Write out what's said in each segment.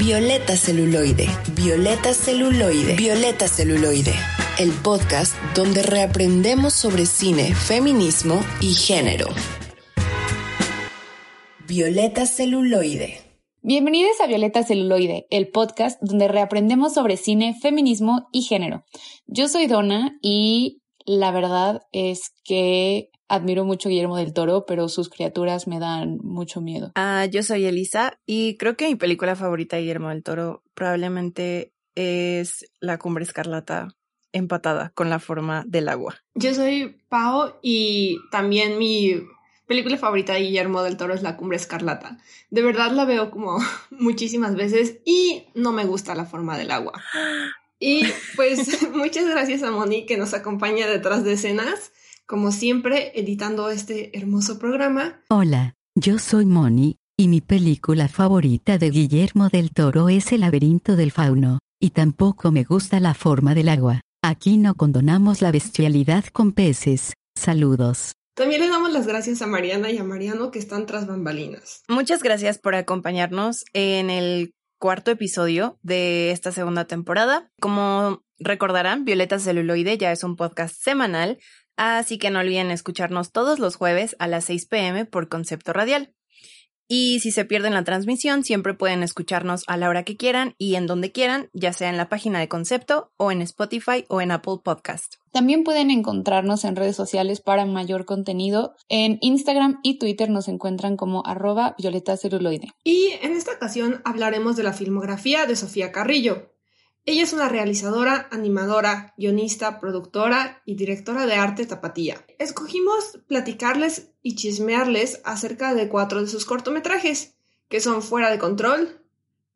Violeta Celuloide, Violeta Celuloide, Violeta Celuloide, el podcast donde reaprendemos sobre cine, feminismo y género. Violeta Celuloide. Bienvenidos a Violeta Celuloide, el podcast donde reaprendemos sobre cine, feminismo y género. Yo soy Donna y la verdad es que admiro mucho a Guillermo del Toro, pero sus criaturas me dan mucho miedo. Ah, yo soy Elisa y creo que mi película favorita de Guillermo del Toro probablemente es La Cumbre Escarlata empatada con la forma del agua. Yo soy Pau y también mi película favorita de Guillermo del Toro es La Cumbre Escarlata. De verdad la veo como muchísimas veces y no me gusta la forma del agua. Y pues muchas gracias a Moni que nos acompaña detrás de escenas como siempre, editando este hermoso programa. Hola, yo soy Moni, y mi película favorita de Guillermo del Toro es El laberinto del fauno, y tampoco me gusta la forma del agua. Aquí no condonamos la bestialidad con peces. Saludos. También le damos las gracias a Mariana y a Mariano que están tras bambalinas. Muchas gracias por acompañarnos en el cuarto episodio de esta segunda temporada. Como recordarán, Violeta Celuloide ya es un podcast semanal Así que no olviden escucharnos todos los jueves a las 6 pm por Concepto Radial. Y si se pierden la transmisión, siempre pueden escucharnos a la hora que quieran y en donde quieran, ya sea en la página de Concepto o en Spotify o en Apple Podcast. También pueden encontrarnos en redes sociales para mayor contenido. En Instagram y Twitter nos encuentran como arroba violeta celuloide. Y en esta ocasión hablaremos de la filmografía de Sofía Carrillo, ella es una realizadora, animadora, guionista, productora y directora de arte tapatía. Escogimos platicarles y chismearles acerca de cuatro de sus cortometrajes, que son Fuera de Control,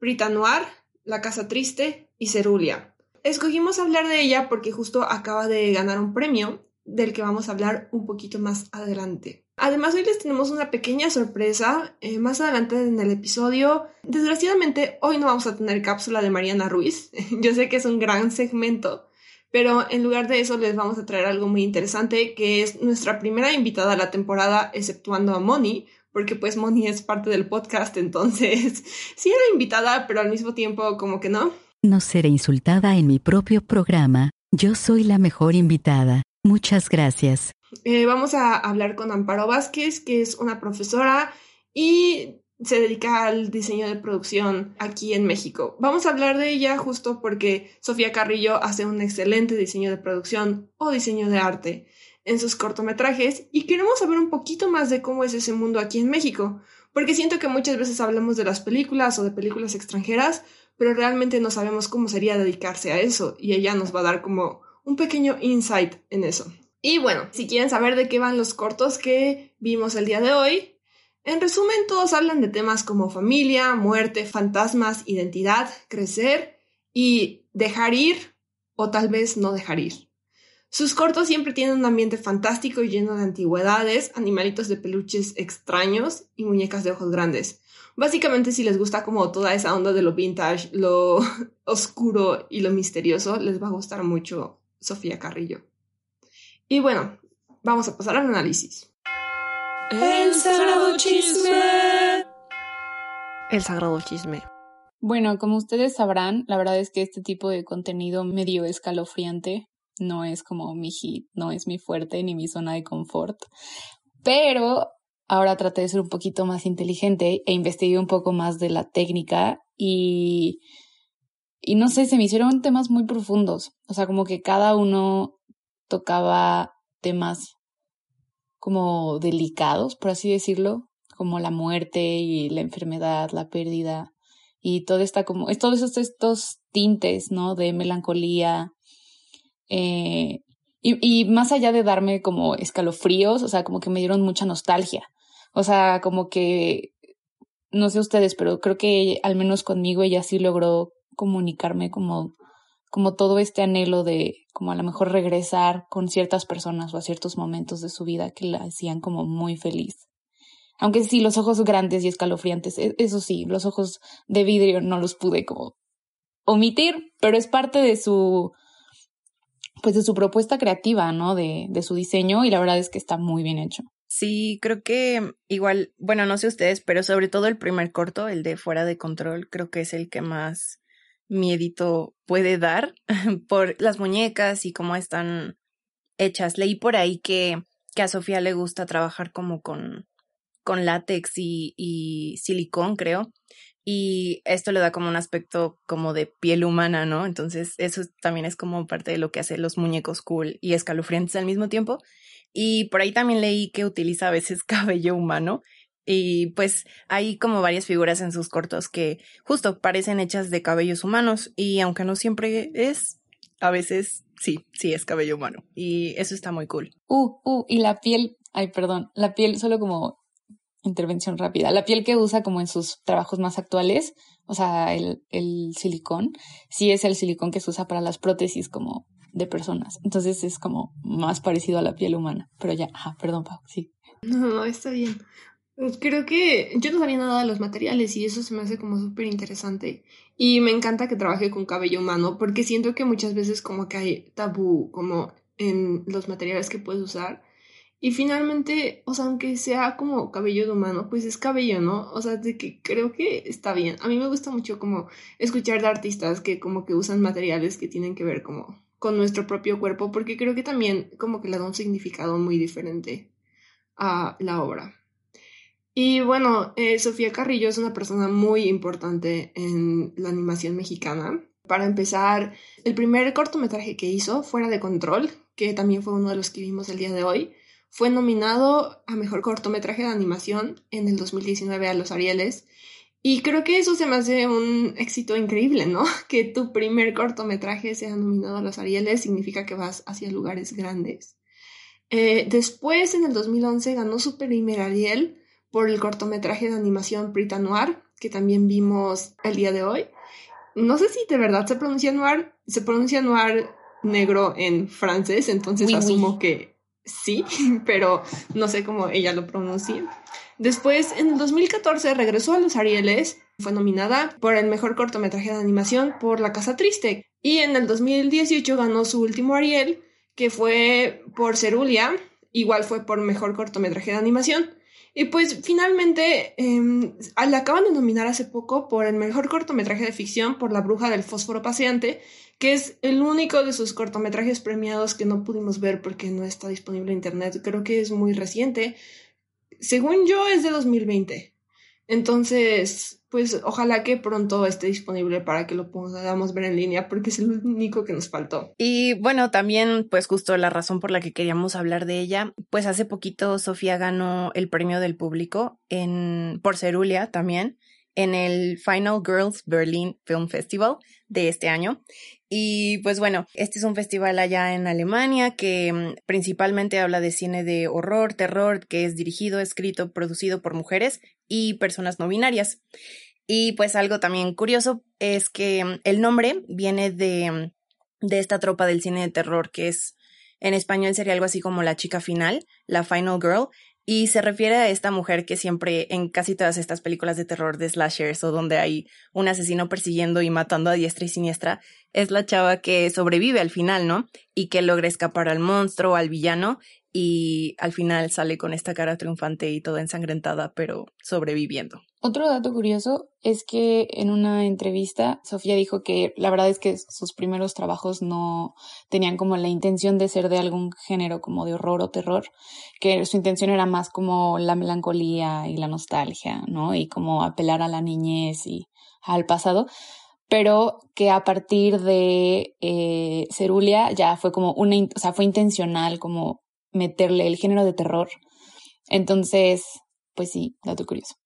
Brita Noir, La Casa Triste y Cerulia. Escogimos hablar de ella porque justo acaba de ganar un premio del que vamos a hablar un poquito más adelante. Además, hoy les tenemos una pequeña sorpresa eh, más adelante en el episodio. Desgraciadamente, hoy no vamos a tener cápsula de Mariana Ruiz. Yo sé que es un gran segmento, pero en lugar de eso les vamos a traer algo muy interesante, que es nuestra primera invitada a la temporada, exceptuando a Moni, porque pues Moni es parte del podcast, entonces sí era invitada, pero al mismo tiempo como que no. No seré insultada en mi propio programa. Yo soy la mejor invitada. Muchas gracias. Eh, vamos a hablar con Amparo Vázquez, que es una profesora y se dedica al diseño de producción aquí en México. Vamos a hablar de ella justo porque Sofía Carrillo hace un excelente diseño de producción o diseño de arte en sus cortometrajes y queremos saber un poquito más de cómo es ese mundo aquí en México, porque siento que muchas veces hablamos de las películas o de películas extranjeras, pero realmente no sabemos cómo sería dedicarse a eso y ella nos va a dar como un pequeño insight en eso. Y bueno, si quieren saber de qué van los cortos que vimos el día de hoy, en resumen todos hablan de temas como familia, muerte, fantasmas, identidad, crecer y dejar ir o tal vez no dejar ir. Sus cortos siempre tienen un ambiente fantástico y lleno de antigüedades, animalitos de peluches extraños y muñecas de ojos grandes. Básicamente si les gusta como toda esa onda de lo vintage, lo oscuro y lo misterioso, les va a gustar mucho Sofía Carrillo. Y bueno, vamos a pasar al análisis. El sagrado chisme. El sagrado chisme. Bueno, como ustedes sabrán, la verdad es que este tipo de contenido medio escalofriante no es como mi hit, no es mi fuerte ni mi zona de confort. Pero ahora traté de ser un poquito más inteligente e investigué un poco más de la técnica y, y no sé, se me hicieron temas muy profundos. O sea, como que cada uno tocaba temas como delicados, por así decirlo, como la muerte y la enfermedad, la pérdida y todo está como, es todos estos, estos tintes, ¿no? De melancolía. Eh, y, y más allá de darme como escalofríos, o sea, como que me dieron mucha nostalgia. O sea, como que, no sé ustedes, pero creo que al menos conmigo ella sí logró comunicarme como como todo este anhelo de como a lo mejor regresar con ciertas personas o a ciertos momentos de su vida que la hacían como muy feliz. Aunque sí, los ojos grandes y escalofriantes, e, eso sí, los ojos de vidrio no los pude como omitir, pero es parte de su, pues de su propuesta creativa, ¿no? De, de su diseño y la verdad es que está muy bien hecho. Sí, creo que igual, bueno, no sé ustedes, pero sobre todo el primer corto, el de Fuera de Control, creo que es el que más miedito puede dar por las muñecas y cómo están hechas. Leí por ahí que, que a Sofía le gusta trabajar como con, con látex y, y silicón, creo. Y esto le da como un aspecto como de piel humana, ¿no? Entonces eso también es como parte de lo que hace los muñecos cool y escalofriantes al mismo tiempo. Y por ahí también leí que utiliza a veces cabello humano y pues hay como varias figuras en sus cortos que justo parecen hechas de cabellos humanos y aunque no siempre es, a veces sí, sí es cabello humano y eso está muy cool. Uh, uh, y la piel, ay, perdón, la piel solo como intervención rápida, la piel que usa como en sus trabajos más actuales, o sea, el, el silicón, sí es el silicón que se usa para las prótesis como de personas. Entonces es como más parecido a la piel humana. Pero ya, ah, perdón, Pau, sí. No, no, está bien. Pues creo que yo no sabía nada de los materiales y eso se me hace como súper interesante. Y me encanta que trabaje con cabello humano porque siento que muchas veces como que hay tabú como en los materiales que puedes usar. Y finalmente, o sea, aunque sea como cabello de humano, pues es cabello, ¿no? O sea, de que creo que está bien. A mí me gusta mucho como escuchar de artistas que como que usan materiales que tienen que ver como con nuestro propio cuerpo, porque creo que también como que le da un significado muy diferente a la obra. Y bueno, eh, Sofía Carrillo es una persona muy importante en la animación mexicana. Para empezar, el primer cortometraje que hizo, Fuera de Control, que también fue uno de los que vimos el día de hoy, fue nominado a Mejor Cortometraje de Animación en el 2019 a los Arieles. Y creo que eso se me hace un éxito increíble, ¿no? Que tu primer cortometraje sea nominado a los Arieles significa que vas hacia lugares grandes. Eh, después, en el 2011, ganó su primer Ariel por el cortometraje de animación Prita Noir, que también vimos el día de hoy. No sé si de verdad se pronuncia noir, se pronuncia noir negro en francés, entonces asumo que sí, pero no sé cómo ella lo pronuncia. Después, en el 2014, regresó a los Arieles, fue nominada por el mejor cortometraje de animación por La Casa Triste. Y en el 2018 ganó su último Ariel, que fue por Cerulia, igual fue por mejor cortometraje de animación. Y pues finalmente eh, la acaban de nominar hace poco por el mejor cortometraje de ficción por La Bruja del Fósforo Paseante, que es el único de sus cortometrajes premiados que no pudimos ver porque no está disponible en internet. Creo que es muy reciente. Según yo es de 2020. Entonces, pues ojalá que pronto esté disponible para que lo podamos ver en línea, porque es el único que nos faltó. Y bueno, también, pues justo la razón por la que queríamos hablar de ella, pues hace poquito Sofía ganó el premio del público en, por Cerulia también, en el Final Girls Berlin Film Festival de este año. Y pues bueno, este es un festival allá en Alemania que mm, principalmente habla de cine de horror, terror, que es dirigido, escrito, producido por mujeres y personas no binarias. Y pues algo también curioso es que mm, el nombre viene de, mm, de esta tropa del cine de terror que es en español sería algo así como la chica final, la final girl, y se refiere a esta mujer que siempre en casi todas estas películas de terror de slashers o donde hay un asesino persiguiendo y matando a diestra y siniestra, es la chava que sobrevive al final, ¿no? Y que logra escapar al monstruo, al villano y al final sale con esta cara triunfante y toda ensangrentada, pero sobreviviendo. Otro dato curioso es que en una entrevista Sofía dijo que la verdad es que sus primeros trabajos no tenían como la intención de ser de algún género como de horror o terror, que su intención era más como la melancolía y la nostalgia, ¿no? Y como apelar a la niñez y al pasado, pero que a partir de eh, Cerulia ya fue como una, o sea, fue intencional como meterle el género de terror. Entonces, pues sí, dato curioso.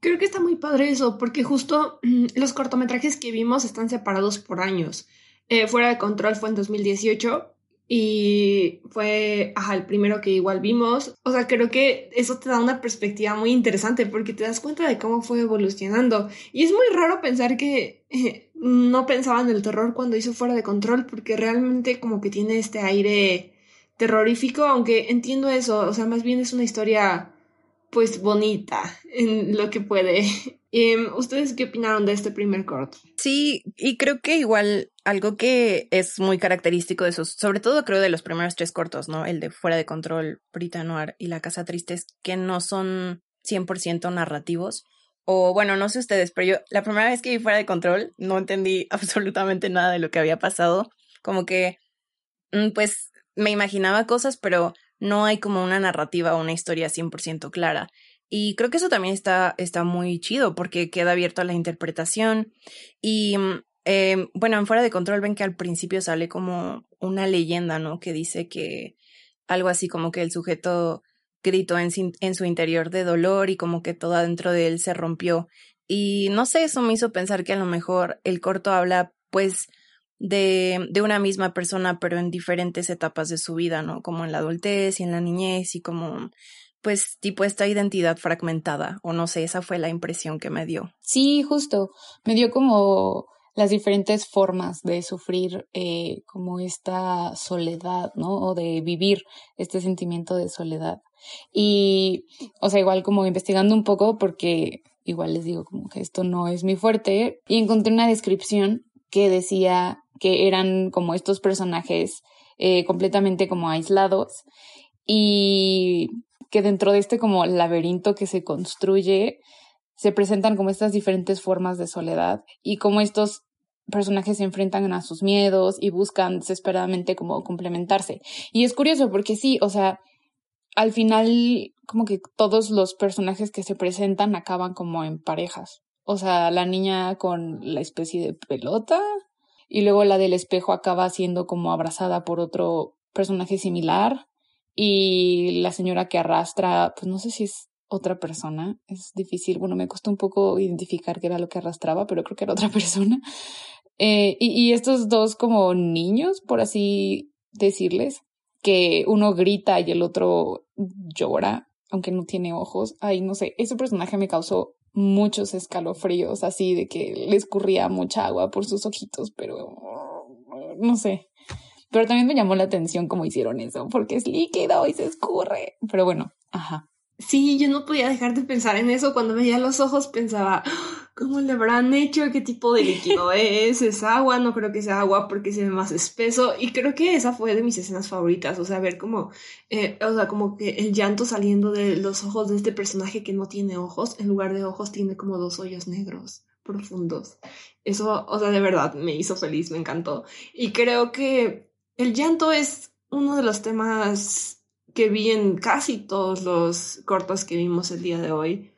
Creo que está muy padre eso, porque justo mm, los cortometrajes que vimos están separados por años. Eh, Fuera de Control fue en 2018 y fue el primero que igual vimos. O sea, creo que eso te da una perspectiva muy interesante porque te das cuenta de cómo fue evolucionando. Y es muy raro pensar que eh, no pensaba en el terror cuando hizo Fuera de Control porque realmente como que tiene este aire terrorífico, aunque entiendo eso, o sea, más bien es una historia pues bonita en lo que puede. Em, ¿Ustedes qué opinaron de este primer corto? Sí, y creo que igual algo que es muy característico de esos, sobre todo creo de los primeros tres cortos, ¿no? El de Fuera de Control, Brita Noir y La Casa Triste, es que no son 100% narrativos. O bueno, no sé ustedes, pero yo la primera vez que vi Fuera de Control no entendí absolutamente nada de lo que había pasado. Como que, mm, pues, me imaginaba cosas, pero no hay como una narrativa o una historia 100% clara. Y creo que eso también está, está muy chido porque queda abierto a la interpretación. Y mm, eh, bueno, en Fuera de Control ven que al principio sale como una leyenda, ¿no? Que dice que algo así como que el sujeto gritó en, en su interior de dolor y como que todo adentro de él se rompió. Y no sé, eso me hizo pensar que a lo mejor el corto habla pues de, de una misma persona, pero en diferentes etapas de su vida, ¿no? Como en la adultez y en la niñez y como pues tipo esta identidad fragmentada, o no sé, esa fue la impresión que me dio. Sí, justo, me dio como las diferentes formas de sufrir eh, como esta soledad, ¿no? O de vivir este sentimiento de soledad. Y, o sea, igual como investigando un poco, porque igual les digo como que esto no es mi fuerte, y encontré una descripción que decía que eran como estos personajes eh, completamente como aislados y que dentro de este como laberinto que se construye se presentan como estas diferentes formas de soledad y como estos personajes se enfrentan a sus miedos y buscan desesperadamente como complementarse. Y es curioso porque sí, o sea, al final como que todos los personajes que se presentan acaban como en parejas. O sea, la niña con la especie de pelota y luego la del espejo acaba siendo como abrazada por otro personaje similar y la señora que arrastra, pues no sé si es otra persona, es difícil, bueno, me costó un poco identificar qué era lo que arrastraba, pero creo que era otra persona. Eh, y, y estos dos como niños, por así decirles, que uno grita y el otro llora, aunque no tiene ojos. Ay, no sé, ese personaje me causó muchos escalofríos, así de que le escurría mucha agua por sus ojitos, pero no sé. Pero también me llamó la atención cómo hicieron eso, porque es líquido y se escurre. Pero bueno, ajá. Sí, yo no podía dejar de pensar en eso. Cuando veía los ojos pensaba, ¿cómo le habrán hecho? ¿Qué tipo de líquido es? ¿Es agua? No creo que sea agua porque se ve más espeso. Y creo que esa fue de mis escenas favoritas. O sea, ver como, eh, o sea, como que el llanto saliendo de los ojos de este personaje que no tiene ojos, en lugar de ojos tiene como dos hoyos negros profundos. Eso, o sea, de verdad me hizo feliz, me encantó. Y creo que el llanto es uno de los temas que vi en casi todos los cortos que vimos el día de hoy.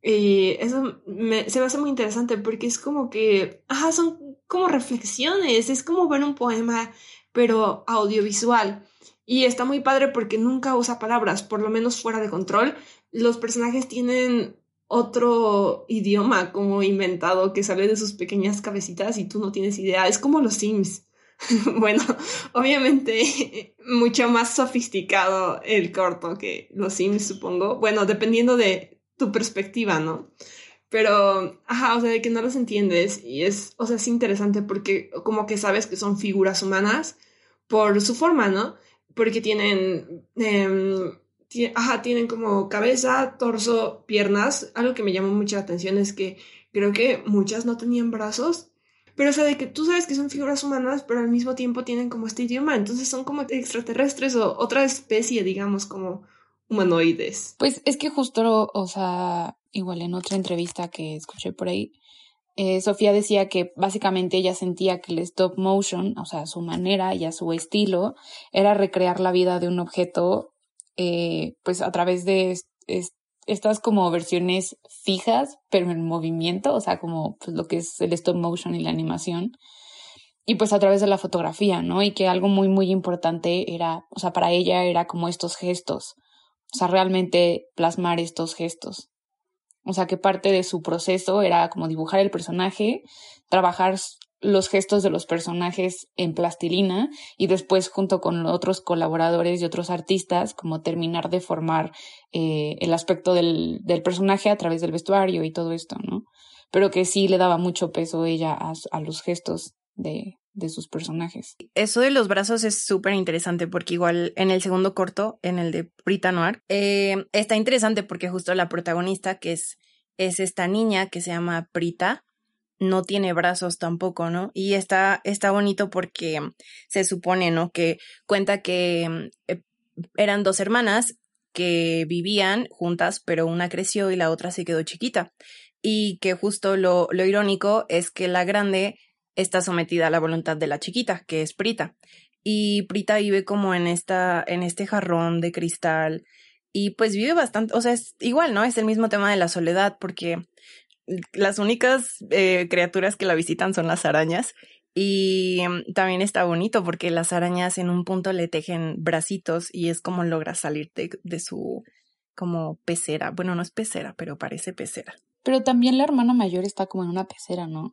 Y eso me, se me hace muy interesante porque es como que, ajá, son como reflexiones, es como ver un poema, pero audiovisual. Y está muy padre porque nunca usa palabras, por lo menos fuera de control. Los personajes tienen otro idioma como inventado que sale de sus pequeñas cabecitas y tú no tienes idea. Es como los Sims. bueno, obviamente mucho más sofisticado el corto que los Sims, supongo. Bueno, dependiendo de tu perspectiva, ¿no? Pero, ajá, o sea, de que no los entiendes y es, o sea, es interesante porque como que sabes que son figuras humanas por su forma, ¿no? Porque tienen, eh, ajá, tienen como cabeza, torso, piernas. Algo que me llamó mucha atención es que creo que muchas no tenían brazos pero o sea, de que tú sabes que son figuras humanas, pero al mismo tiempo tienen como este idioma, entonces son como extraterrestres o otra especie, digamos, como humanoides. Pues es que justo, o sea, igual en otra entrevista que escuché por ahí, eh, Sofía decía que básicamente ella sentía que el stop motion, o sea, su manera y a su estilo, era recrear la vida de un objeto, eh, pues a través de estas como versiones fijas, pero en movimiento, o sea, como pues, lo que es el stop motion y la animación. Y pues a través de la fotografía, ¿no? Y que algo muy, muy importante era, o sea, para ella era como estos gestos, o sea, realmente plasmar estos gestos. O sea, que parte de su proceso era como dibujar el personaje, trabajar los gestos de los personajes en plastilina y después junto con otros colaboradores y otros artistas como terminar de formar eh, el aspecto del, del, personaje a través del vestuario y todo esto, ¿no? Pero que sí le daba mucho peso ella a, los gestos de, de sus personajes. Eso de los brazos es súper interesante porque igual en el segundo corto, en el de Brita Noir, eh, está interesante porque justo la protagonista, que es es esta niña que se llama Prita, no tiene brazos tampoco, ¿no? Y está, está bonito porque se supone, ¿no? Que cuenta que eh, eran dos hermanas que vivían juntas, pero una creció y la otra se quedó chiquita. Y que justo lo, lo irónico es que la grande está sometida a la voluntad de la chiquita, que es Prita. Y Prita vive como en esta, en este jarrón de cristal. Y pues vive bastante, o sea, es igual, ¿no? Es el mismo tema de la soledad, porque las únicas eh, criaturas que la visitan son las arañas. Y mm, también está bonito porque las arañas en un punto le tejen bracitos y es como logra salir de, su como pecera. Bueno, no es pecera, pero parece pecera. Pero también la hermana mayor está como en una pecera, ¿no?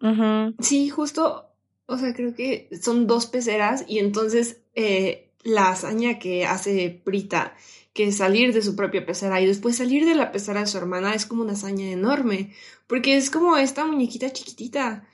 Sí, justo, o sea, creo que son dos peceras y entonces eh, la hazaña que hace Prita que salir de su propia pecera y después salir de la pecera de su hermana es como una hazaña enorme, porque es como esta muñequita chiquitita,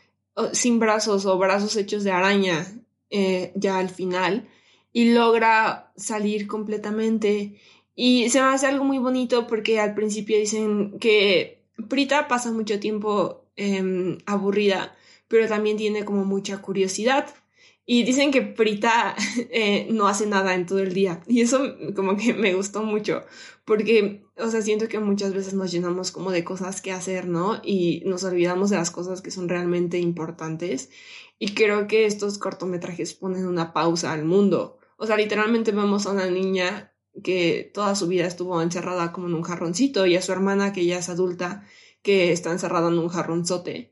sin brazos o brazos hechos de araña eh, ya al final, y logra salir completamente. Y se me hace algo muy bonito porque al principio dicen que Prita pasa mucho tiempo em, aburrida, pero también tiene como mucha curiosidad. Y dicen que Prita eh, no hace nada en todo el día. Y eso como que me gustó mucho. Porque, o sea, siento que muchas veces nos llenamos como de cosas que hacer, ¿no? Y nos olvidamos de las cosas que son realmente importantes. Y creo que estos cortometrajes ponen una pausa al mundo. O sea, literalmente vemos a una niña que toda su vida estuvo encerrada como en un jarroncito y a su hermana que ya es adulta que está encerrada en un jarronzote.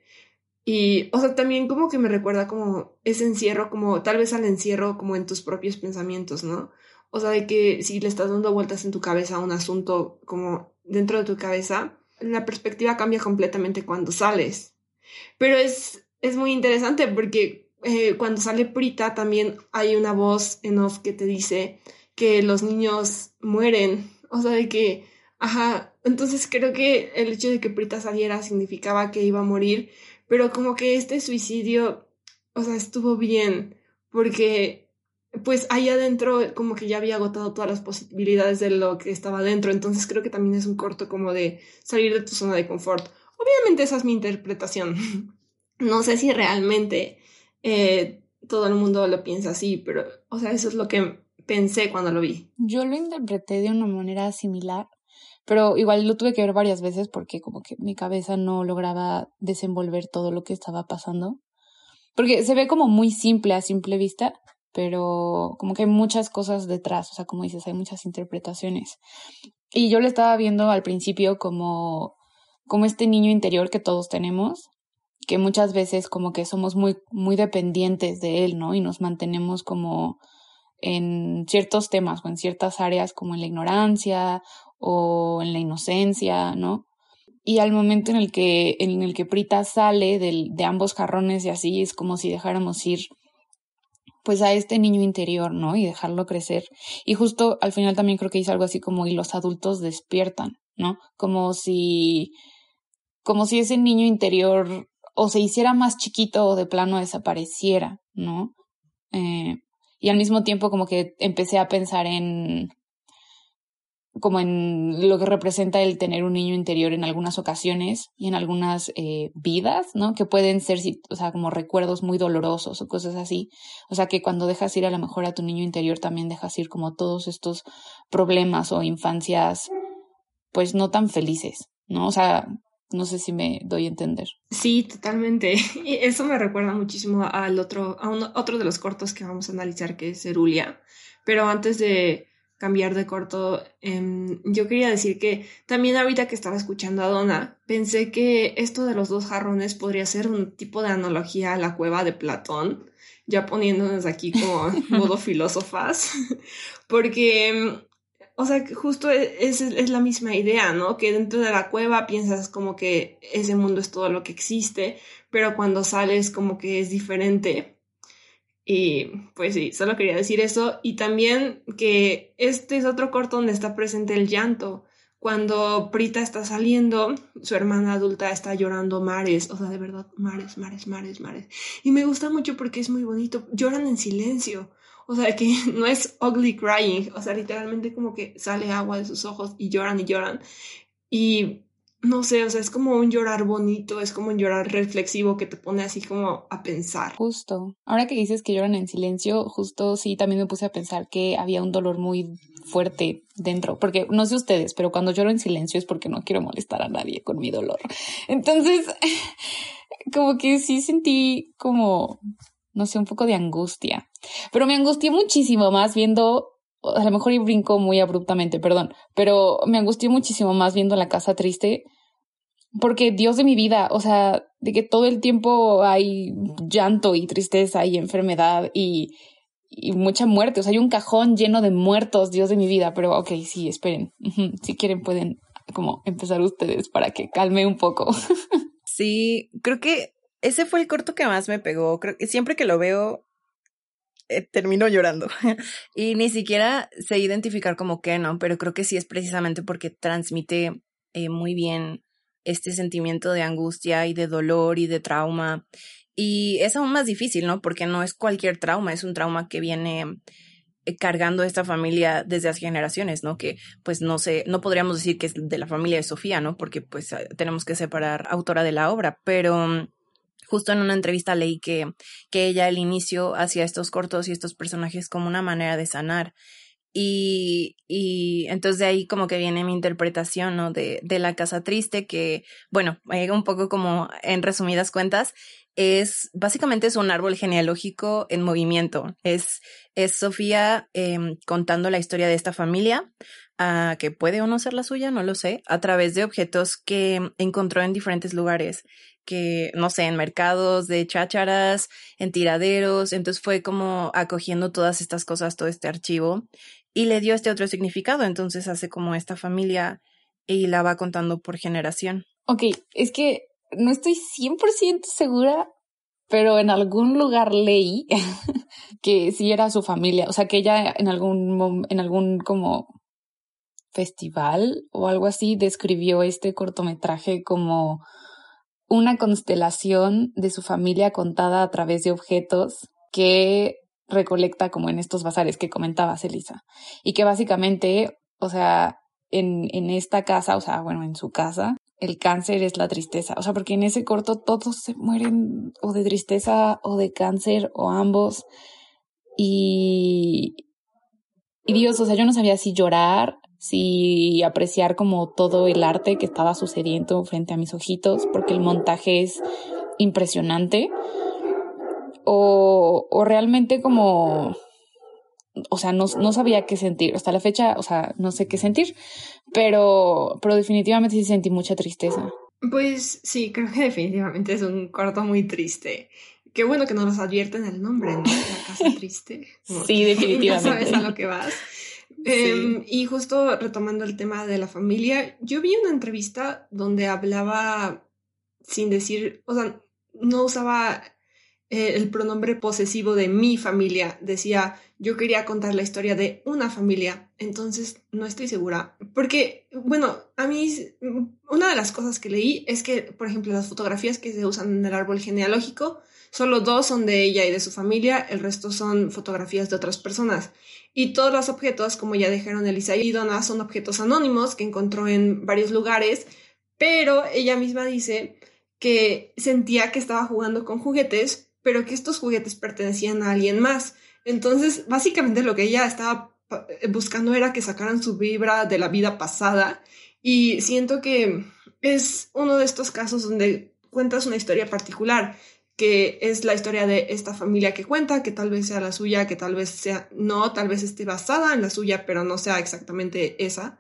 Y, o sea, también como que me recuerda como ese encierro, como tal vez al encierro como en tus propios pensamientos, ¿no? O sea, de que si le estás dando vueltas en tu cabeza a un asunto como dentro de tu cabeza, la perspectiva cambia completamente cuando sales. Pero es, es muy interesante porque eh, cuando sale Prita también hay una voz en off que te dice que los niños mueren. O sea, de que, ajá, entonces creo que el hecho de que Prita saliera significaba que iba a morir, pero como que este suicidio, o sea, estuvo bien, porque pues ahí adentro como que ya había agotado todas las posibilidades de lo que estaba adentro, entonces creo que también es un corto como de salir de tu zona de confort. Obviamente esa es mi interpretación. no sé si realmente eh, todo el mundo lo piensa así, pero, o sea, eso es lo que pensé cuando lo vi. Yo lo interpreté de una manera similar pero igual lo tuve que ver varias veces porque como que mi cabeza no lograba desenvolver todo lo que estaba pasando. Porque se ve como muy simple a simple vista, pero como que hay muchas cosas detrás, o sea, como dices, hay muchas interpretaciones. Y yo lo estaba viendo al principio como, como este niño interior que todos tenemos, que muchas veces como que somos muy, muy dependientes de él, ¿no? Y nos mantenemos como en ciertos temas o en ciertas áreas como en la ignorancia o en la inocencia, ¿no? Y al momento en el que, en el que Prita sale del, de ambos jarrones y así, es como si dejáramos ir pues a este niño interior, ¿no? Y dejarlo crecer. Y justo al final también creo que dice algo así como y los adultos despiertan, ¿no? Como si, como si ese niño interior o se hiciera más chiquito o de plano desapareciera, ¿no? Eh, y al mismo tiempo como que empecé a pensar en como en lo que representa el tener un niño interior en algunas ocasiones y en algunas eh, vidas, ¿no? Que pueden ser, o sea, como recuerdos muy dolorosos o cosas así. O sea, que cuando dejas ir a lo mejor a tu niño interior también dejas ir como todos estos problemas o infancias, pues no tan felices, ¿no? O sea, no sé si me doy a entender. Sí, totalmente. Y eso me recuerda muchísimo al otro, a otro de los cortos que vamos a analizar, que es Cerulia. Pero antes de cambiar de corto, em, yo quería decir que también ahorita que estaba escuchando a Donna, pensé que esto de los dos jarrones podría ser un tipo de analogía a la cueva de Platón, ya poniéndonos aquí como modo filósofas, porque, em, o sea, justo e, es, es la misma idea, ¿no? Que dentro de la cueva piensas como que ese mundo es todo lo que existe, pero cuando sales como que es diferente. Y pues sí, solo quería decir eso. Y también que este es otro corto donde está presente el llanto. Cuando Prita está saliendo, su hermana adulta está llorando mares, o sea, de verdad, mares, mares, mares, mares. Y me gusta mucho porque es muy bonito. Lloran en silencio. O sea, que no es ugly crying. O sea, literalmente como que sale agua de sus ojos y lloran y lloran. Y no sé, o sea, es como un llorar bonito, es como un llorar reflexivo que te pone así como a pensar. Justo. Ahora que dices que lloran en silencio, justo sí, también me puse a pensar que había un dolor muy fuerte dentro, porque no sé ustedes, pero cuando lloro en silencio es porque no quiero molestar a nadie con mi dolor. Entonces, como que sí sentí como, no sé, un poco de angustia, pero me angustié muchísimo más viendo a lo mejor y brinco muy abruptamente, perdón, pero me angustié muchísimo más viendo la casa triste porque Dios de mi vida, o sea, de que todo el tiempo hay llanto y tristeza y enfermedad y, y mucha muerte, o sea, hay un cajón lleno de muertos, Dios de mi vida, pero ok, sí, esperen, si quieren pueden como empezar ustedes para que calme un poco. sí, creo que ese fue el corto que más me pegó, creo que siempre que lo veo eh, termino llorando y ni siquiera sé identificar como que no, pero creo que sí es precisamente porque transmite eh, muy bien este sentimiento de angustia y de dolor y de trauma. Y es aún más difícil, ¿no? Porque no es cualquier trauma, es un trauma que viene eh, cargando esta familia desde hace generaciones, ¿no? Que pues no sé, no podríamos decir que es de la familia de Sofía, ¿no? Porque pues eh, tenemos que separar autora de la obra, pero justo en una entrevista leí que, que ella al inicio hacía estos cortos y estos personajes como una manera de sanar y, y entonces de ahí como que viene mi interpretación, ¿no? De, de la casa triste, que, bueno, un poco como en resumidas cuentas, es básicamente es un árbol genealógico en movimiento. Es, es Sofía em, contando la historia de esta familia, uh, que puede o no ser la suya, no lo sé, a través de objetos que encontró en diferentes lugares que, no sé, en mercados de chácharas, en tiraderos, entonces fue como acogiendo todas estas cosas, todo este archivo, y le dio este otro significado, entonces hace como esta familia y la va contando por generación. Ok, es que no estoy 100% segura, pero en algún lugar leí que sí era su familia, o sea, que ella en algún, en algún como festival o algo así describió este cortometraje como una constelación de su familia contada a través de objetos que recolecta como en estos bazares que comentabas, Elisa. Y que básicamente, o sea, en, en esta casa, o sea, bueno, en su casa, el cáncer es la tristeza. O sea, porque en ese corto todos se mueren o de tristeza o de cáncer o ambos. Y, y Dios, o sea, yo no sabía si llorar, si apreciar como todo el arte que estaba sucediendo frente a mis ojitos, porque el montaje es impresionante o, o realmente como, o sea, no, no sabía qué sentir. Hasta la fecha, o sea, no sé qué sentir, pero, pero definitivamente sí sentí mucha tristeza. Pues sí, creo que definitivamente es un corto muy triste. Qué bueno que no nos advierten el nombre, ¿no? La casa triste. sí, definitivamente. Ya sabes a lo que vas. Em, y justo retomando el tema de la familia, yo vi una entrevista donde hablaba sin decir, o sea, no usaba el pronombre posesivo de mi familia. Decía, yo quería contar la historia de una familia. Entonces, no estoy segura. Porque, bueno, a mí, una de las cosas que leí es que, por ejemplo, las fotografías que se usan en el árbol genealógico, solo dos son de ella y de su familia, el resto son fotografías de otras personas. Y todos los objetos, como ya dijeron Elisa y Donna, son objetos anónimos que encontró en varios lugares, pero ella misma dice que sentía que estaba jugando con juguetes, pero que estos juguetes pertenecían a alguien más. Entonces, básicamente lo que ella estaba eh, buscando era que sacaran su vibra de la vida pasada y siento que es uno de estos casos donde cuentas una historia particular, que es la historia de esta familia que cuenta, que tal vez sea la suya, que tal vez sea no, tal vez esté basada en la suya, pero no sea exactamente esa.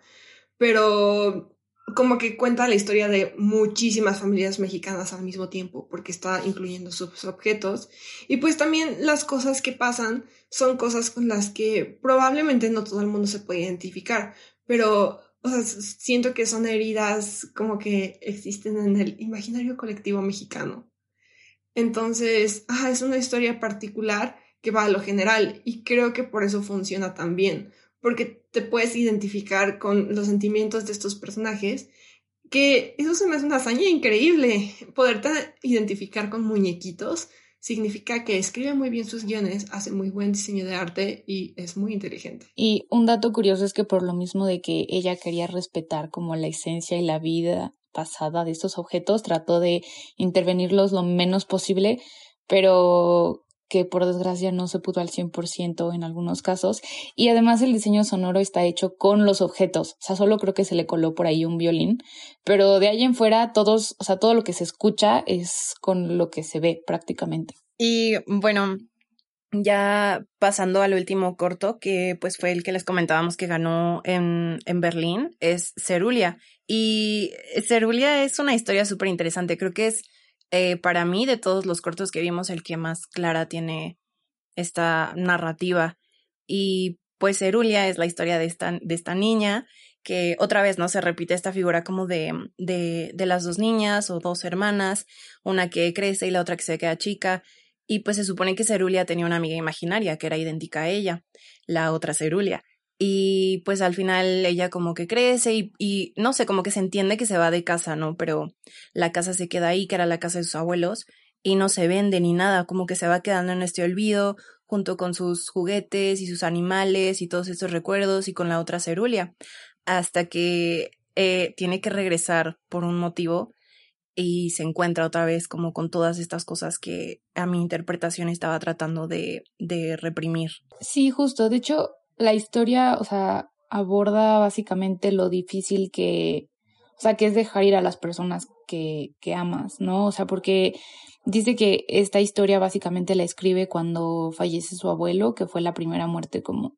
Pero como que cuenta la historia de muchísimas familias mexicanas al mismo tiempo, porque está incluyendo sus objetos. Y pues también las cosas que pasan son cosas con las que probablemente no todo el mundo se puede identificar, pero o sea, siento que son heridas como que existen en el imaginario colectivo mexicano. Entonces, ah, es una historia particular que va a lo general y creo que por eso funciona tan bien, porque te puedes identificar con los sentimientos de estos personajes, que eso se me hace una hazaña increíble. Poderte identificar con muñequitos significa que escribe muy bien sus guiones, hace muy buen diseño de arte y es muy inteligente. Y un dato curioso es que por lo mismo de que ella quería respetar como la esencia y la vida pasada de estos objetos, trató de intervenirlos lo menos posible, pero que por desgracia no se pudo al 100% en algunos casos. Y además el diseño sonoro está hecho con los objetos. O sea, solo creo que se le coló por ahí un violín. Pero de ahí en fuera, todos, o sea, todo lo que se escucha es con lo que se ve prácticamente. Y bueno, ya pasando al último corto, que pues fue el que les comentábamos que ganó en, en Berlín, es Cerulia. Y Cerulia es una historia súper interesante. Creo que es eh, para mí, de todos los cortos que vimos, el que más clara tiene esta narrativa. Y pues Cerulia es la historia de esta, de esta niña, que otra vez no se repite esta figura como de, de, de las dos niñas o dos hermanas, una que crece y la otra que se queda chica. Y pues se supone que Cerulia tenía una amiga imaginaria que era idéntica a ella, la otra Cerulia. Y pues al final ella como que crece y, y, no sé, como que se entiende que se va de casa, ¿no? Pero la casa se queda ahí, que era la casa de sus abuelos, y no se vende ni nada, como que se va quedando en este olvido, junto con sus juguetes y sus animales y todos estos recuerdos y con la otra cerulia, hasta que eh, tiene que regresar por un motivo y se encuentra otra vez como con todas estas cosas que a mi interpretación estaba tratando de, de reprimir. Sí, justo. De hecho, la historia, o sea, aborda básicamente lo difícil que, o sea, que es dejar ir a las personas que, que amas, ¿no? O sea, porque dice que esta historia básicamente la escribe cuando fallece su abuelo, que fue la primera muerte como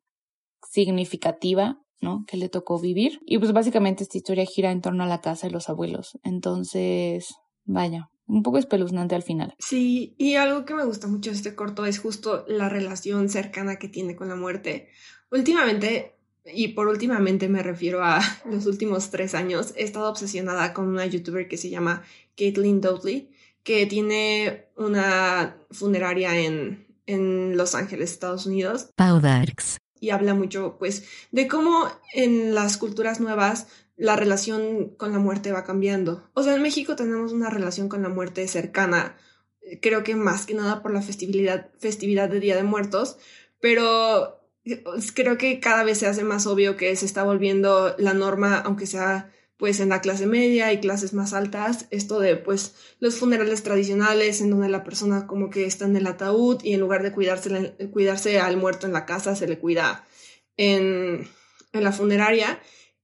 significativa, ¿no? Que le tocó vivir. Y pues básicamente esta historia gira en torno a la casa de los abuelos. Entonces, vaya, un poco espeluznante al final. Sí, y algo que me gusta mucho de este corto es justo la relación cercana que tiene con la muerte. Últimamente, y por últimamente me refiero a los últimos tres años, he estado obsesionada con una youtuber que se llama Caitlin Dudley, que tiene una funeraria en, en Los Ángeles, Estados Unidos. Pau Darks. Y habla mucho, pues, de cómo en las culturas nuevas la relación con la muerte va cambiando. O sea, en México tenemos una relación con la muerte cercana, creo que más que nada por la festividad, festividad de Día de Muertos, pero creo que cada vez se hace más obvio que se está volviendo la norma, aunque sea pues en la clase media y clases más altas, esto de pues los funerales tradicionales en donde la persona como que está en el ataúd y en lugar de cuidarse, cuidarse al muerto en la casa, se le cuida en, en la funeraria.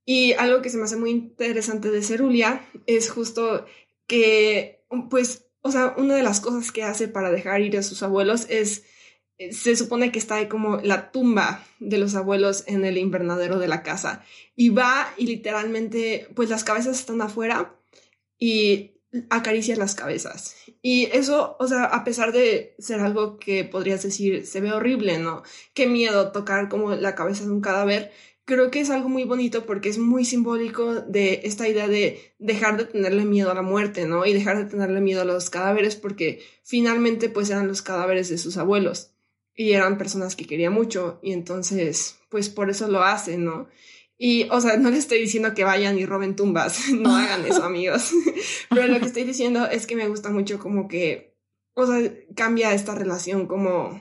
Y algo que se me hace muy interesante de Cerulia es justo que, pues, o sea, una de las cosas que hace para dejar ir a sus abuelos es se supone que está ahí como la tumba de los abuelos en el invernadero de la casa. Y va y literalmente, pues las cabezas están afuera y acaricia las cabezas. Y eso, o sea, a pesar de ser algo que podrías decir, se ve horrible, ¿no? Qué miedo tocar como la cabeza de un cadáver. Creo que es algo muy bonito porque es muy simbólico de esta idea de dejar de tenerle miedo a la muerte, ¿no? Y dejar de tenerle miedo a los cadáveres porque finalmente pues eran los cadáveres de sus abuelos y eran personas que quería mucho y entonces pues por eso lo hacen, ¿no? Y, o sea, no les estoy diciendo que vayan y roben tumbas, no hagan eso, amigos. Pero lo que estoy diciendo es que me gusta mucho como que, o sea, cambia esta relación como,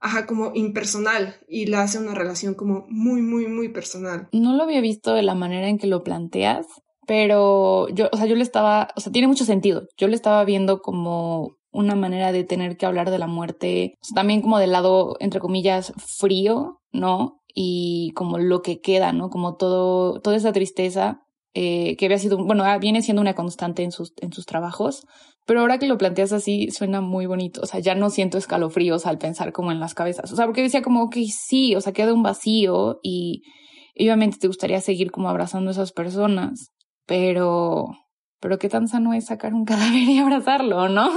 ajá, como impersonal y la hace una relación como muy, muy, muy personal. No lo había visto de la manera en que lo planteas, pero yo, o sea, yo le estaba, o sea, tiene mucho sentido. Yo le estaba viendo como una manera de tener que hablar de la muerte, también como del lado, entre comillas, frío, ¿no? Y como lo que queda, ¿no? Como todo, toda esa tristeza eh, que había sido, bueno, ah, viene siendo una constante en sus, en sus trabajos, pero ahora que lo planteas así, suena muy bonito, o sea, ya no siento escalofríos al pensar como en las cabezas, o sea, porque decía como, que sí, o sea, queda un vacío y obviamente te gustaría seguir como abrazando a esas personas, pero pero qué tan sano es sacar un cadáver y abrazarlo, ¿no?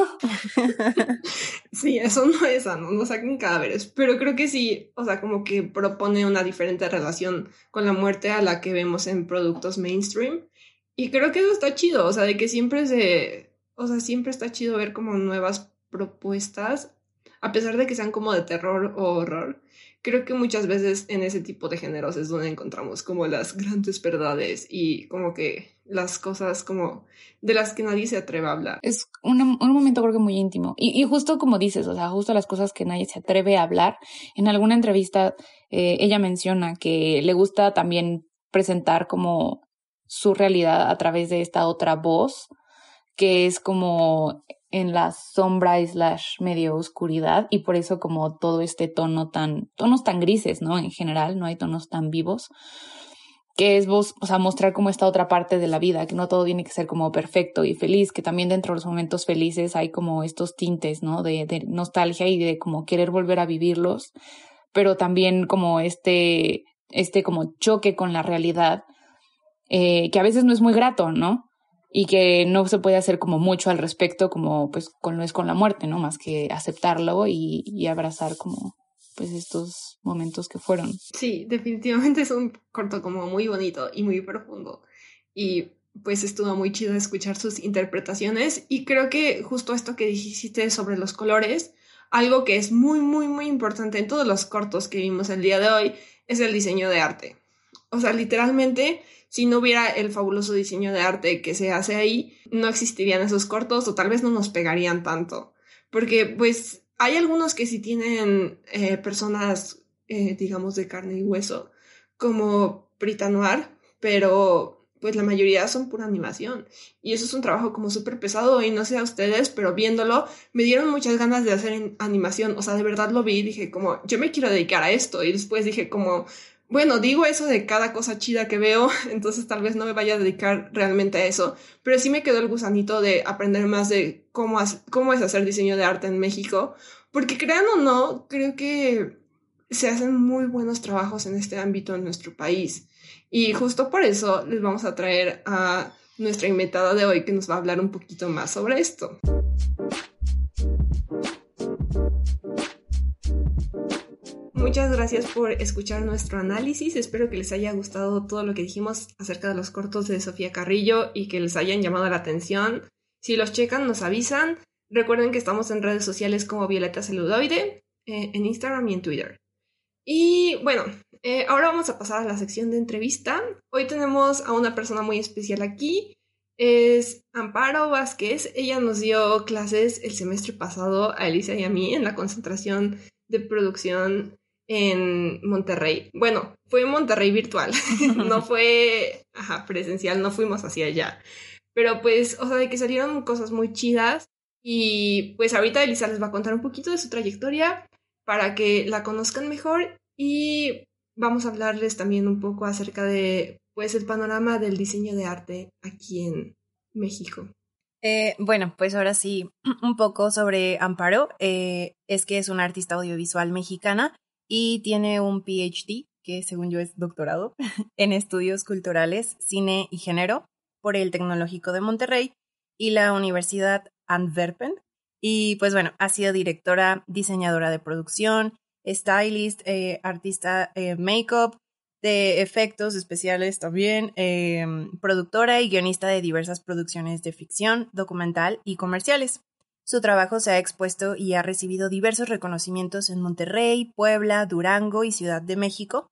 sí, eso no es sano, no saquen cadáveres, pero creo que sí, o sea, como que propone una diferente relación con la muerte a la que vemos en productos mainstream. Y creo que eso está chido, o sea, de que siempre se, o sea, siempre está chido ver como nuevas propuestas, a pesar de que sean como de terror o horror creo que muchas veces en ese tipo de géneros es donde encontramos como las grandes verdades y como que las cosas como de las que nadie se atreve a hablar. Es un, un momento creo que muy íntimo y, justo como dices, o sea, justo las cosas que nadie se atreve a hablar. En alguna entrevista eh, ella menciona que le gusta también presentar como su realidad a través de esta otra voz que es como en la sombra slash medio oscuridad y por eso como todo este tono tan, tonos tan grises, ¿no? En general, no hay tonos tan vivos, que es vos, o sea, mostrar como esta otra parte de la vida, que no todo tiene que ser como perfecto y feliz, que también dentro de los momentos felices hay como estos tintes, ¿no? De, nostalgia y de como querer volver a vivirlos, pero también como este, este como choque con la realidad, eh, que a veces no es muy grato, ¿no? Y que no se puede hacer como mucho al respecto, como pues con lo es con la muerte, ¿no? Más que aceptarlo y, y abrazar como pues estos momentos que fueron. Sí, definitivamente es un corto como muy bonito y muy profundo. Y pues estuvo muy chido escuchar sus interpretaciones y creo que justo esto que dijiste sobre los colores, algo que es muy, muy, muy importante en todos los cortos que vimos el día de hoy, es el diseño de arte. O sea, literalmente si no hubiera el fabuloso diseño de arte que se hace ahí, no existirían esos cortos o tal vez no nos pegarían tanto. Porque pues hay algunos que sí tienen eh, personas, eh, digamos, de carne y hueso, como Brita Noir, pero pues la mayoría son pura animación. Y eso es un trabajo como súper pesado y no sé a ustedes, pero viéndolo me dieron muchas ganas de hacer animación. O sea, de verdad lo vi y dije como, yo me quiero dedicar a esto. Y después dije como, bueno, digo eso de cada cosa chida que veo, entonces tal vez no me vaya a dedicar realmente a eso, pero sí me quedó el gusanito de aprender más de cómo, cómo es hacer diseño de arte en México, porque crean o no, creo que se hacen muy buenos trabajos en este ámbito en nuestro país. Y justo por eso les vamos a traer a nuestra invitada de hoy que nos va a hablar un poquito más sobre esto. Muchas gracias por escuchar nuestro análisis. Espero que les haya gustado todo lo que dijimos acerca de los cortos de Sofía Carrillo y que les hayan llamado la atención. Si los checan, nos avisan. Recuerden que estamos en redes sociales como Violeta Celuloide, eh, en Instagram y en Twitter. Y bueno, eh, ahora vamos a pasar a la sección de entrevista. Hoy tenemos a una persona muy especial aquí. Es Amparo Vázquez. Ella nos dio clases el semestre pasado a Elisa y a mí en la concentración de producción en Monterrey. Bueno, fue en Monterrey virtual, no fue presencial, no fuimos hacia allá. Pero pues, o sea, de que salieron cosas muy chidas y pues ahorita Elisa les va a contar un poquito de su trayectoria para que la conozcan mejor y vamos a hablarles también un poco acerca de pues el panorama del diseño de arte aquí en México. Eh, bueno, pues ahora sí, un poco sobre Amparo. Eh, es que es una artista audiovisual mexicana y tiene un PhD, que según yo es doctorado, en estudios culturales, cine y género por el Tecnológico de Monterrey y la Universidad Antwerpen. Y pues bueno, ha sido directora, diseñadora de producción, stylist, eh, artista eh, make-up, de efectos especiales también, em, productora y guionista de diversas producciones de ficción, documental y comerciales. Su trabajo se ha expuesto y ha recibido diversos reconocimientos en Monterrey, Puebla, Durango y Ciudad de México,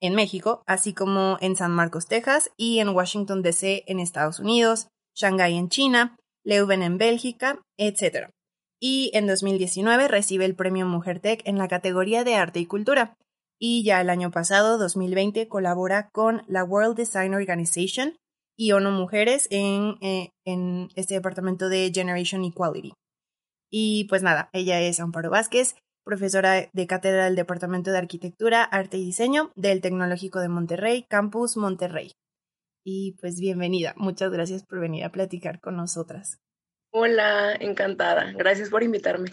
en México, así como en San Marcos, Texas y en Washington, D.C. en Estados Unidos, Shanghái en China, Leuven en Bélgica, etc. Y en 2019 recibe el premio Mujer Tech en la categoría de Arte y Cultura. Y ya el año pasado, 2020, colabora con la World Design Organization y ONU Mujeres en, eh, en este departamento de Generation Equality. Y pues nada, ella es Amparo Vázquez, profesora de cátedra del Departamento de Arquitectura, Arte y Diseño del Tecnológico de Monterrey, Campus Monterrey. Y pues bienvenida, muchas gracias por venir a platicar con nosotras. Hola, encantada. Gracias por invitarme.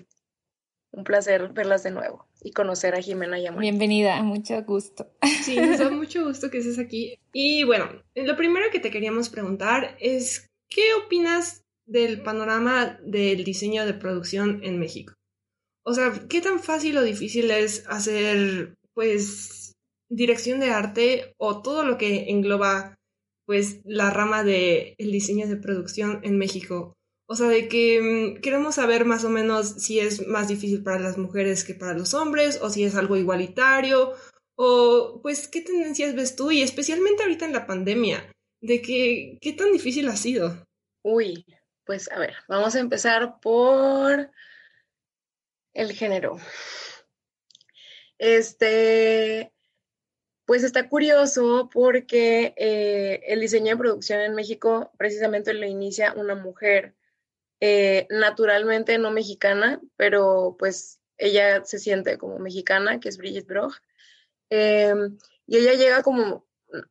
Un placer verlas de nuevo y conocer a Jimena y Bienvenida, mucho gusto. Sí, nos da mucho gusto que estés aquí. Y bueno, lo primero que te queríamos preguntar es, ¿qué opinas del panorama del diseño de producción en México. O sea, ¿qué tan fácil o difícil es hacer, pues, dirección de arte o todo lo que engloba, pues, la rama del el diseño de producción en México? O sea, de que mm, queremos saber más o menos si es más difícil para las mujeres que para los hombres, o si es algo igualitario, o pues qué tendencias ves tú, y especialmente ahorita en la pandemia, de que qué tan difícil ha sido. Uy, pues a ver, vamos a empezar por el género. Este, Pues está curioso porque eh, el diseño de producción en México precisamente lo inicia una mujer, eh, naturalmente no mexicana, pero pues ella se siente como mexicana, que es Brigitte Broch. Em, y ella llega como,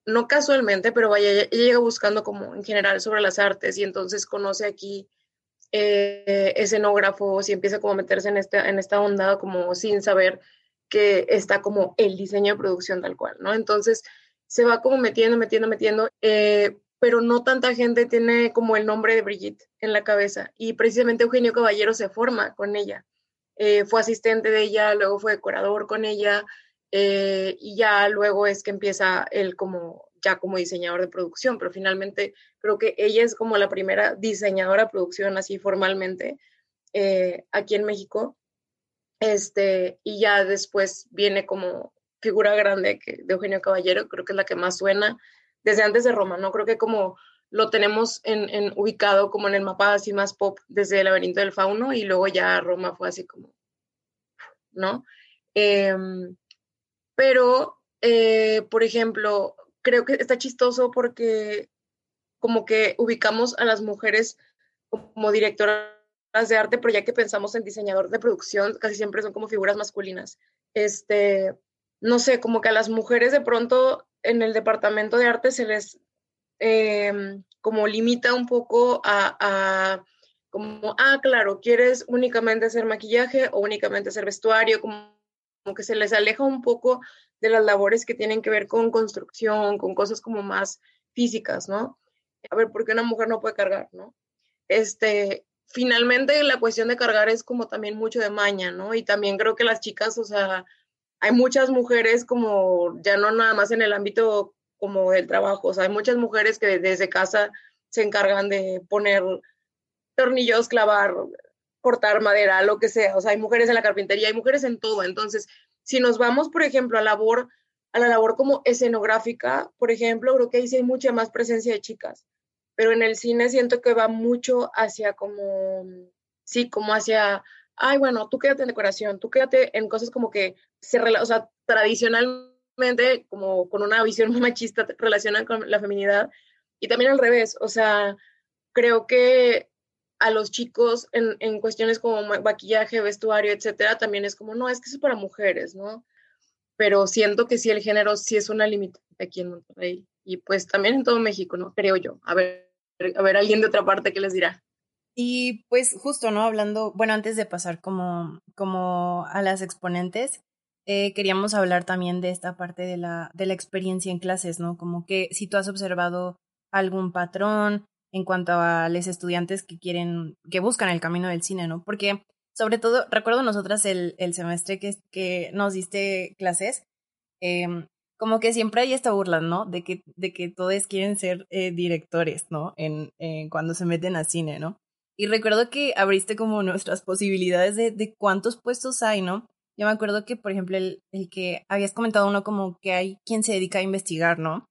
no casualmente, pero vaya, ella llega buscando como en general sobre las artes y entonces conoce aquí eh, escenógrafos y empieza como a meterse en esta, en esta onda como sin saber que está como el diseño de producción tal cual, ¿no? Entonces se va como metiendo, metiendo, metiendo, eh, pero no tanta gente tiene como el nombre de Brigitte en la cabeza. Y precisamente Eugenio Caballero se forma con ella. Eh, fue asistente de ella, luego fue decorador con ella, eh, y ya luego es que empieza él como ya como diseñador de producción, pero finalmente creo que ella es como la primera diseñadora de producción así formalmente aquí en México este, y ya después viene como figura grande que, de Eugenio Caballero, creo que es la que más suena desde antes de Roma, ¿no? Creo que como lo tenemos en, ubicado como en el mapa así más pop desde el laberinto del fauno y luego ya Roma fue así como, ¿no? Em, pero, eh, por ejemplo, creo que está chistoso porque como que ubicamos a las mujeres como directoras de arte, pero ya que pensamos en diseñador de producción, casi siempre son como figuras masculinas. Este, no sé, como que a las mujeres de pronto en el departamento de arte se les em, como limita un poco a, como, ah, claro, quieres únicamente hacer maquillaje o únicamente hacer vestuario, como que se les aleja un poco de las labores que tienen que ver con construcción, con cosas como más físicas, ¿no? A ver, ¿por qué una mujer no puede cargar, no? Este, finalmente la cuestión de cargar es como también mucho de maña, ¿no? Y también creo que las chicas, o sea, hay muchas mujeres como, ya no nada más en el ámbito como del trabajo, o sea, hay muchas mujeres que desde casa se encargan de poner tornillos, clavar, cortar madera, lo que sea, o sea, hay mujeres en la carpintería, hay mujeres en todo, entonces, si nos vamos, por ejemplo, a labor, a la labor como escenográfica, por ejemplo, creo que ahí sí hay mucha más presencia de chicas pero en el cine siento que va mucho hacia como, sí, como hacia, ay, bueno, tú quédate en decoración, tú quédate en cosas como que se, o sea, tradicionalmente, como con una visión muy machista, relacionan con la feminidad, y también al revés, o sea, creo que a los chicos en, en cuestiones como maquillaje, vestuario, etcétera, también es como, no, es que es para mujeres, ¿no? Pero siento que sí, el género sí es una limitante aquí en Monterrey y pues también en todo México, ¿no? Creo yo. A ver, a ver alguien de otra parte que les dirá. Y pues justo, ¿no? Hablando, bueno, antes de pasar como, como a las exponentes, eh, queríamos hablar también de esta parte de la, de la experiencia en clases, ¿no? Como que si tú has observado algún patrón en cuanto a los estudiantes que quieren, que buscan el camino del cine, ¿no? Porque sobre todo, recuerdo nosotras el, el semestre que, que nos diste clases, eh, como que siempre hay esta burla, ¿no? De que, de que todos quieren ser eh, directores, ¿no? En, cuando se meten a cine, ¿no? Y recuerdo que abriste como nuestras posibilidades de, de cuántos puestos hay, ¿no? Yo me acuerdo que, por ejemplo, el, el, que habías comentado uno como que hay quien se dedica a investigar, ¿no?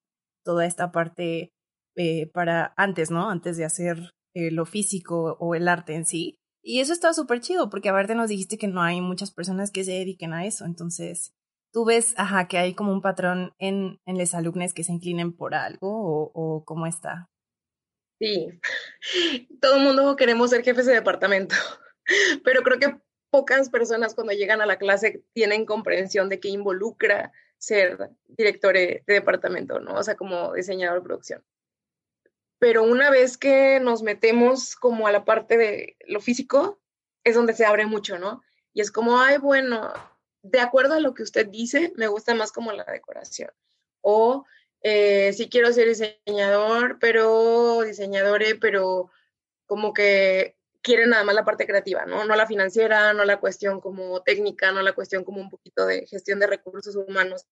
Toda esta parte eh, para antes, ¿no? Antes de hacer eh, lo físico o el arte en sí. Y eso está súper chido, porque aparte nos dijiste que no hay muchas personas que se dediquen a eso. Entonces, ¿Tú ves, ajá, que hay como un patrón en, en los alumnos que se inclinen por algo o, o cómo está? Sí, todo el mundo queremos ser jefes de departamento, pero creo que pocas personas cuando llegan a la clase tienen comprensión de qué involucra ser director de departamento, ¿no? O sea, como diseñador de producción. Pero una vez que nos metemos como a la parte de lo físico, es donde se abre mucho, ¿no? Y es como, ay, bueno, de acuerdo a lo que usted dice, me gusta más como la decoración. O eh, si quiero ser diseñador, pero diseñadore, pero como que quiere nada más la parte creativa, ¿no? No la financiera, no la cuestión como técnica, no la cuestión como un poquito de gestión de recursos humanos.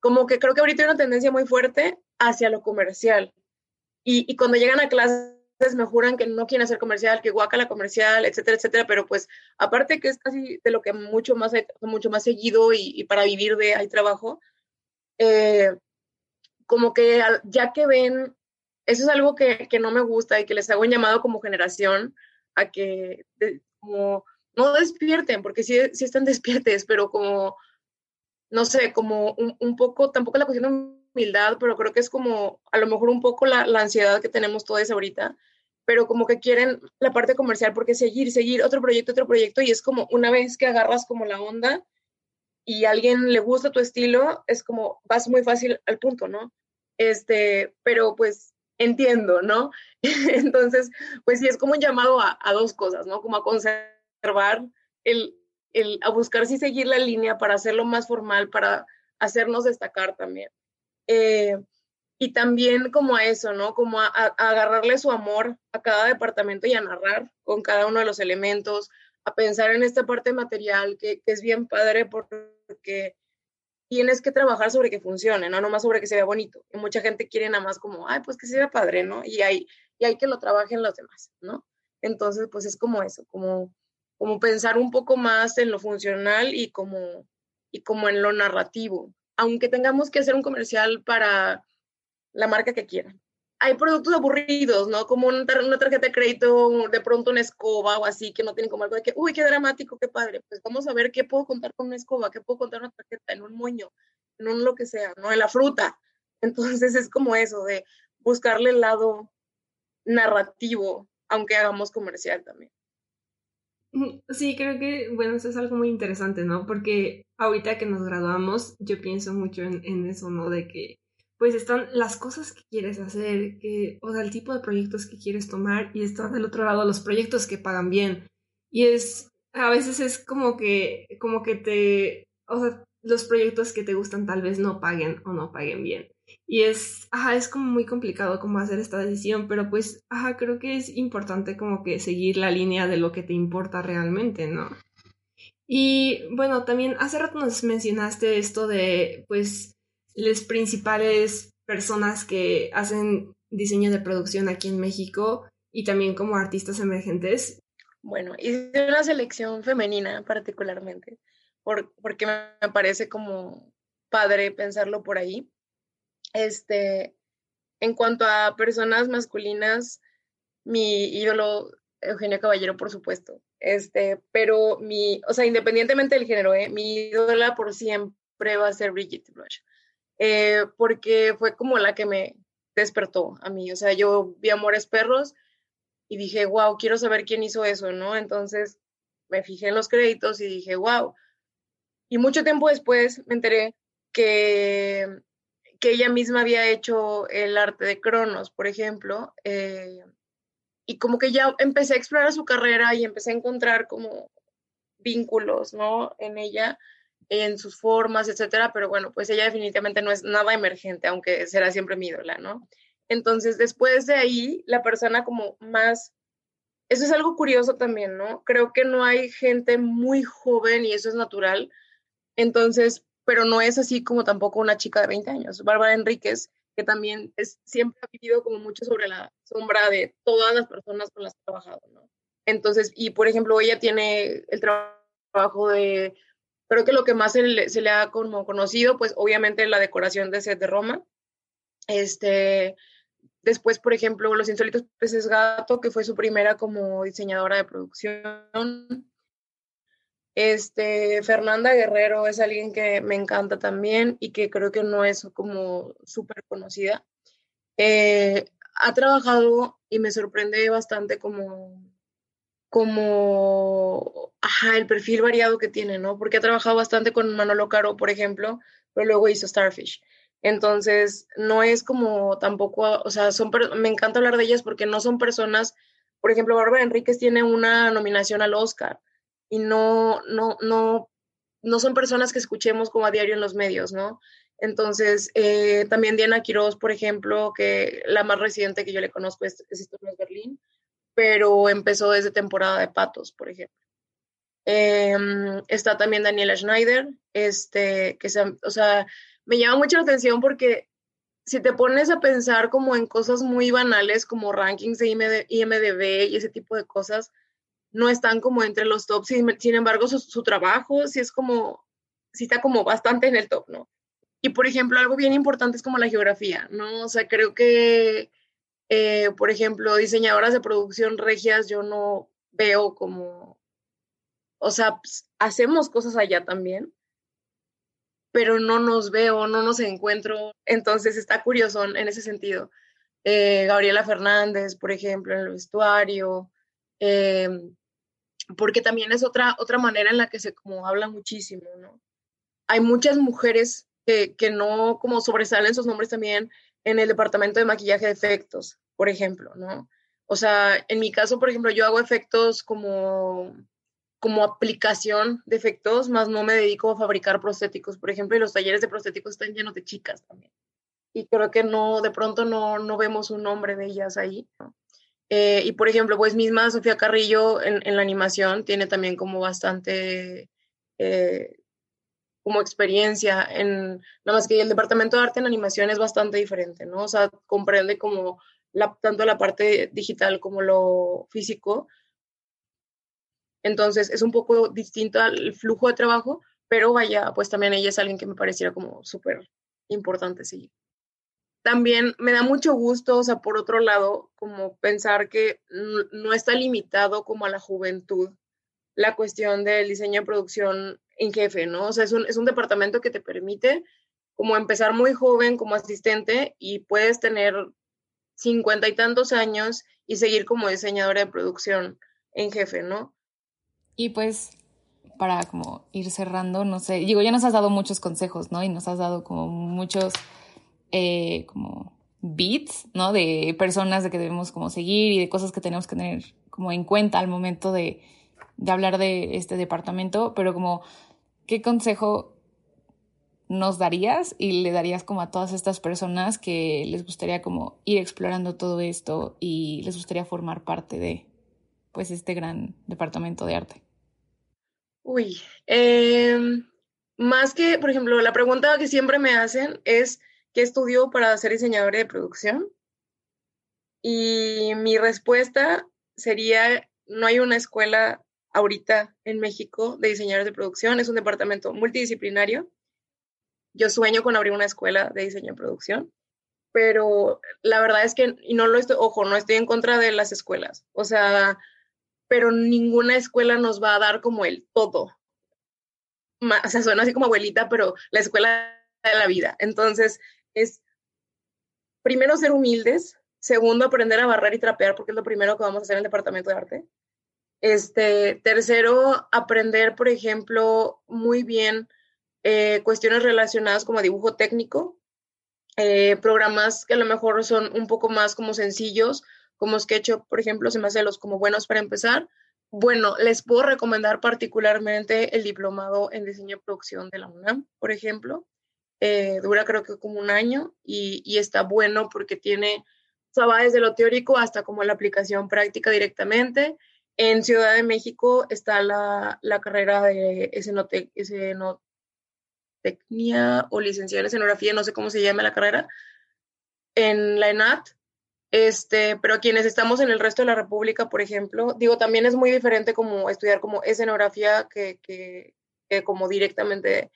Como que creo que ahorita hay una tendencia muy fuerte hacia lo comercial. Y, y cuando llegan a clases me juran que no quieren hacer comercial, que guaca la comercial, etcétera, etcétera, pero pues aparte que es casi de lo que mucho más, mucho más seguido y, para vivir de hay trabajo, eh, como que ya que ven, eso es algo que, que, no me gusta y que les hago un llamado como generación a que como no despierten, porque sí, sí están despiertes, pero como no sé, como un, poco, tampoco la cuestión de humildad, pero creo que es como a lo mejor un poco la, la ansiedad que tenemos todos ahorita, pero como que quieren la parte comercial porque seguir, seguir otro proyecto, otro proyecto y es como una vez que agarras como la onda y a alguien le gusta tu estilo, es como vas muy fácil al punto, ¿no? Este, pero pues entiendo, ¿no? Entonces, pues sí, es como un llamado a, a dos cosas, ¿no? Como a conservar el, el, a buscar si seguir la línea para hacerlo más formal, para hacernos destacar también. Eh, y también como a eso, ¿no? Como a, agarrarle su amor a cada departamento y a narrar con cada uno de los elementos, a pensar en esta parte material que, es bien padre porque tienes que trabajar sobre que funcione, no nomás sobre que se vea bonito. Y mucha gente quiere nada más como, ay, pues que se padre, ¿no? Y hay, y hay que lo trabajen los demás, ¿no? Entonces, pues es como eso, como como pensar un poco más en lo funcional y como, y como en lo narrativo, aunque tengamos que hacer un comercial para la marca que quieran. Hay productos aburridos, ¿no? Como una, tarjeta de crédito, de pronto una escoba o así, que no tienen como algo de que, uy, qué dramático, qué padre. Pues vamos a ver qué puedo contar con una escoba, qué puedo contar una tarjeta, en un moño, en un lo que sea, ¿no? En la fruta. Entonces es como eso, de buscarle el lado narrativo, aunque hagamos comercial también. Sí, creo que, bueno, eso es algo muy interesante, ¿no? Porque ahorita que nos graduamos, yo pienso mucho en, eso, ¿no? De que, pues están las cosas que quieres hacer, que, o sea, el tipo de proyectos que quieres tomar y están del otro lado los proyectos que pagan bien. Y es, a veces es como que, como que te, o sea, los proyectos que te gustan tal vez no paguen o no paguen bien. Y es, ajá, es como muy complicado como hacer esta decisión, pero pues, ajá, creo que es importante como que seguir la línea de lo que te importa realmente, ¿no? Y bueno, también hace rato nos mencionaste esto de, pues, las principales personas que hacen diseño de producción aquí en México y también como artistas emergentes. Bueno, hice una selección femenina particularmente, porque me parece como padre pensarlo por ahí. Este, en cuanto a personas masculinas, mi ídolo, Eugenio Caballero, por supuesto. Este, pero mi, o sea, independientemente del género, ¿eh? mi ídola por siempre va a ser Brigitte Blush. Eh, porque fue como la que me despertó a mí. O sea, yo vi Amores Perros y dije, wow, quiero saber quién hizo eso, ¿no? Entonces me fijé en los créditos y dije, wow. Y mucho tiempo después me enteré que que ella misma había hecho el arte de Cronos, por ejemplo, eh, y como que ya empecé a explorar su carrera y empecé a encontrar como vínculos, ¿no? En ella, en sus formas, etcétera, pero bueno, pues ella definitivamente no es nada emergente, aunque será siempre mi ídola, ¿no? Entonces, después de ahí, la persona como más... Eso es algo curioso también, ¿no? Creo que no hay gente muy joven y eso es natural. Entonces, pero no es así como tampoco una chica de 20 años. Bárbara Enríquez, que también es, siempre ha vivido como mucho sobre la sombra de todas las personas con las que ha trabajado, ¿no? Entonces, y por ejemplo, ella tiene el trabajo de, creo que lo que más se le, ha como conocido, pues obviamente la decoración de set de Roma. Este, después, por ejemplo, Los Insólitos Peces Gato, que fue su primera como diseñadora de producción. Este, Fernanda Guerrero es alguien que me encanta también y que creo que no es como súper conocida. Eh, ha trabajado y me sorprende bastante como, como, el perfil variado que tiene, ¿no? Porque ha trabajado bastante con Manolo Caro, por ejemplo, pero luego hizo Starfish. Entonces, no es como tampoco, o sea, son, me encanta hablar de ellas porque no son personas, por ejemplo, Bárbara Enríquez tiene una nominación al Oscar y no, no, no, no son personas que escuchemos como a diario en los medios, ¿no? Entonces, eh, también Diana Quiroz, por ejemplo, que la más reciente que yo le conozco es, es Historias Berlín, pero empezó desde temporada de Patos, por ejemplo. Em, está también Daniela Schneider, este, que se, o sea, me llama mucho la atención porque si te pones a pensar como en cosas muy banales como rankings de IMDB y ese tipo de cosas, no están como entre los tops, sin, sin embargo su, trabajo sí es como, sí está como bastante en el top, ¿no? Y por ejemplo, algo bien importante es como la geografía, ¿no? O sea, creo que, eh, por ejemplo, diseñadoras de producción regias, yo no veo como, o sea, pues, hacemos cosas allá también, pero no nos veo, no nos encuentro. Entonces está curioso en ese sentido. Eh, Gabriela Fernández, por ejemplo, en el vestuario, eh, porque también es otra, otra manera en la que se como habla muchísimo, ¿no? Hay muchas mujeres que, que no como sobresalen sus nombres también en el departamento de maquillaje de efectos, por ejemplo, ¿no? O sea, en mi caso, por ejemplo, yo hago efectos como como aplicación de efectos, más no me dedico a fabricar prostéticos, por ejemplo, y los talleres de prostéticos están llenos de chicas también. Y creo que no, de pronto no, no vemos un nombre de ellas ahí. Eh, y por ejemplo, pues misma Sofía Carrillo en, la animación tiene también como bastante eh, como experiencia en, nada más que el departamento de arte en animación es bastante diferente, ¿no? O sea, comprende como tanto la parte digital como lo físico, entonces es un poco distinto al flujo de trabajo, pero vaya, pues también ella es alguien que me pareciera como súper importante seguir. También me da mucho gusto, o sea, por otro lado, como pensar que no está limitado como a la juventud la cuestión del diseño de producción en jefe, ¿no? O sea, es un, es un departamento que te permite como empezar muy joven como asistente y puedes tener cincuenta y tantos años y seguir como diseñadora de producción en jefe, ¿no? Y pues para como ir cerrando, no sé, digo, ya nos has dado muchos consejos, ¿no? Y nos has dado como muchos eh, como beats, ¿no? De personas de que debemos como seguir y de cosas que tenemos que tener como en cuenta al momento de, de hablar de este departamento, pero como, ¿qué consejo nos darías y le darías como a todas estas personas que les gustaría como ir explorando todo esto y les gustaría formar parte de pues este gran departamento de arte? Uy, em, más que, por ejemplo, la pregunta que siempre me hacen es, ¿qué estudio para ser diseñadora de producción? Y mi respuesta sería, no hay una escuela ahorita en México de diseñadores de producción, es un departamento multidisciplinario. Yo sueño con abrir una escuela de diseño de producción, pero la verdad es que, y no lo estoy, ojo, no estoy en contra de las escuelas. O sea, pero ninguna escuela nos va a dar como el todo. O sea, suena así como abuelita, pero la escuela de la vida. Entonces, es primero ser humildes, segundo aprender a barrar y trapear, porque es lo primero que vamos a hacer en el departamento de arte. Este, tercero, aprender, por ejemplo, muy bien eh, cuestiones relacionadas como dibujo técnico, eh, programas que a lo mejor son un poco más como sencillos, como SketchUp, por ejemplo, se me hace los como buenos para empezar. Bueno, les puedo recomendar particularmente el diplomado en diseño y producción de la UNAM, por ejemplo. Eh, dura creo que como un año y, y está bueno porque tiene, o sea, va desde lo teórico hasta como la aplicación práctica directamente. En Ciudad de México está la, la carrera de escenotecnia o licenciada en escenografía, no sé cómo se llama la carrera, en la ENAT este, pero quienes estamos en el resto de la República, por ejemplo, digo, también es muy diferente como estudiar como escenografía que, que, como directamente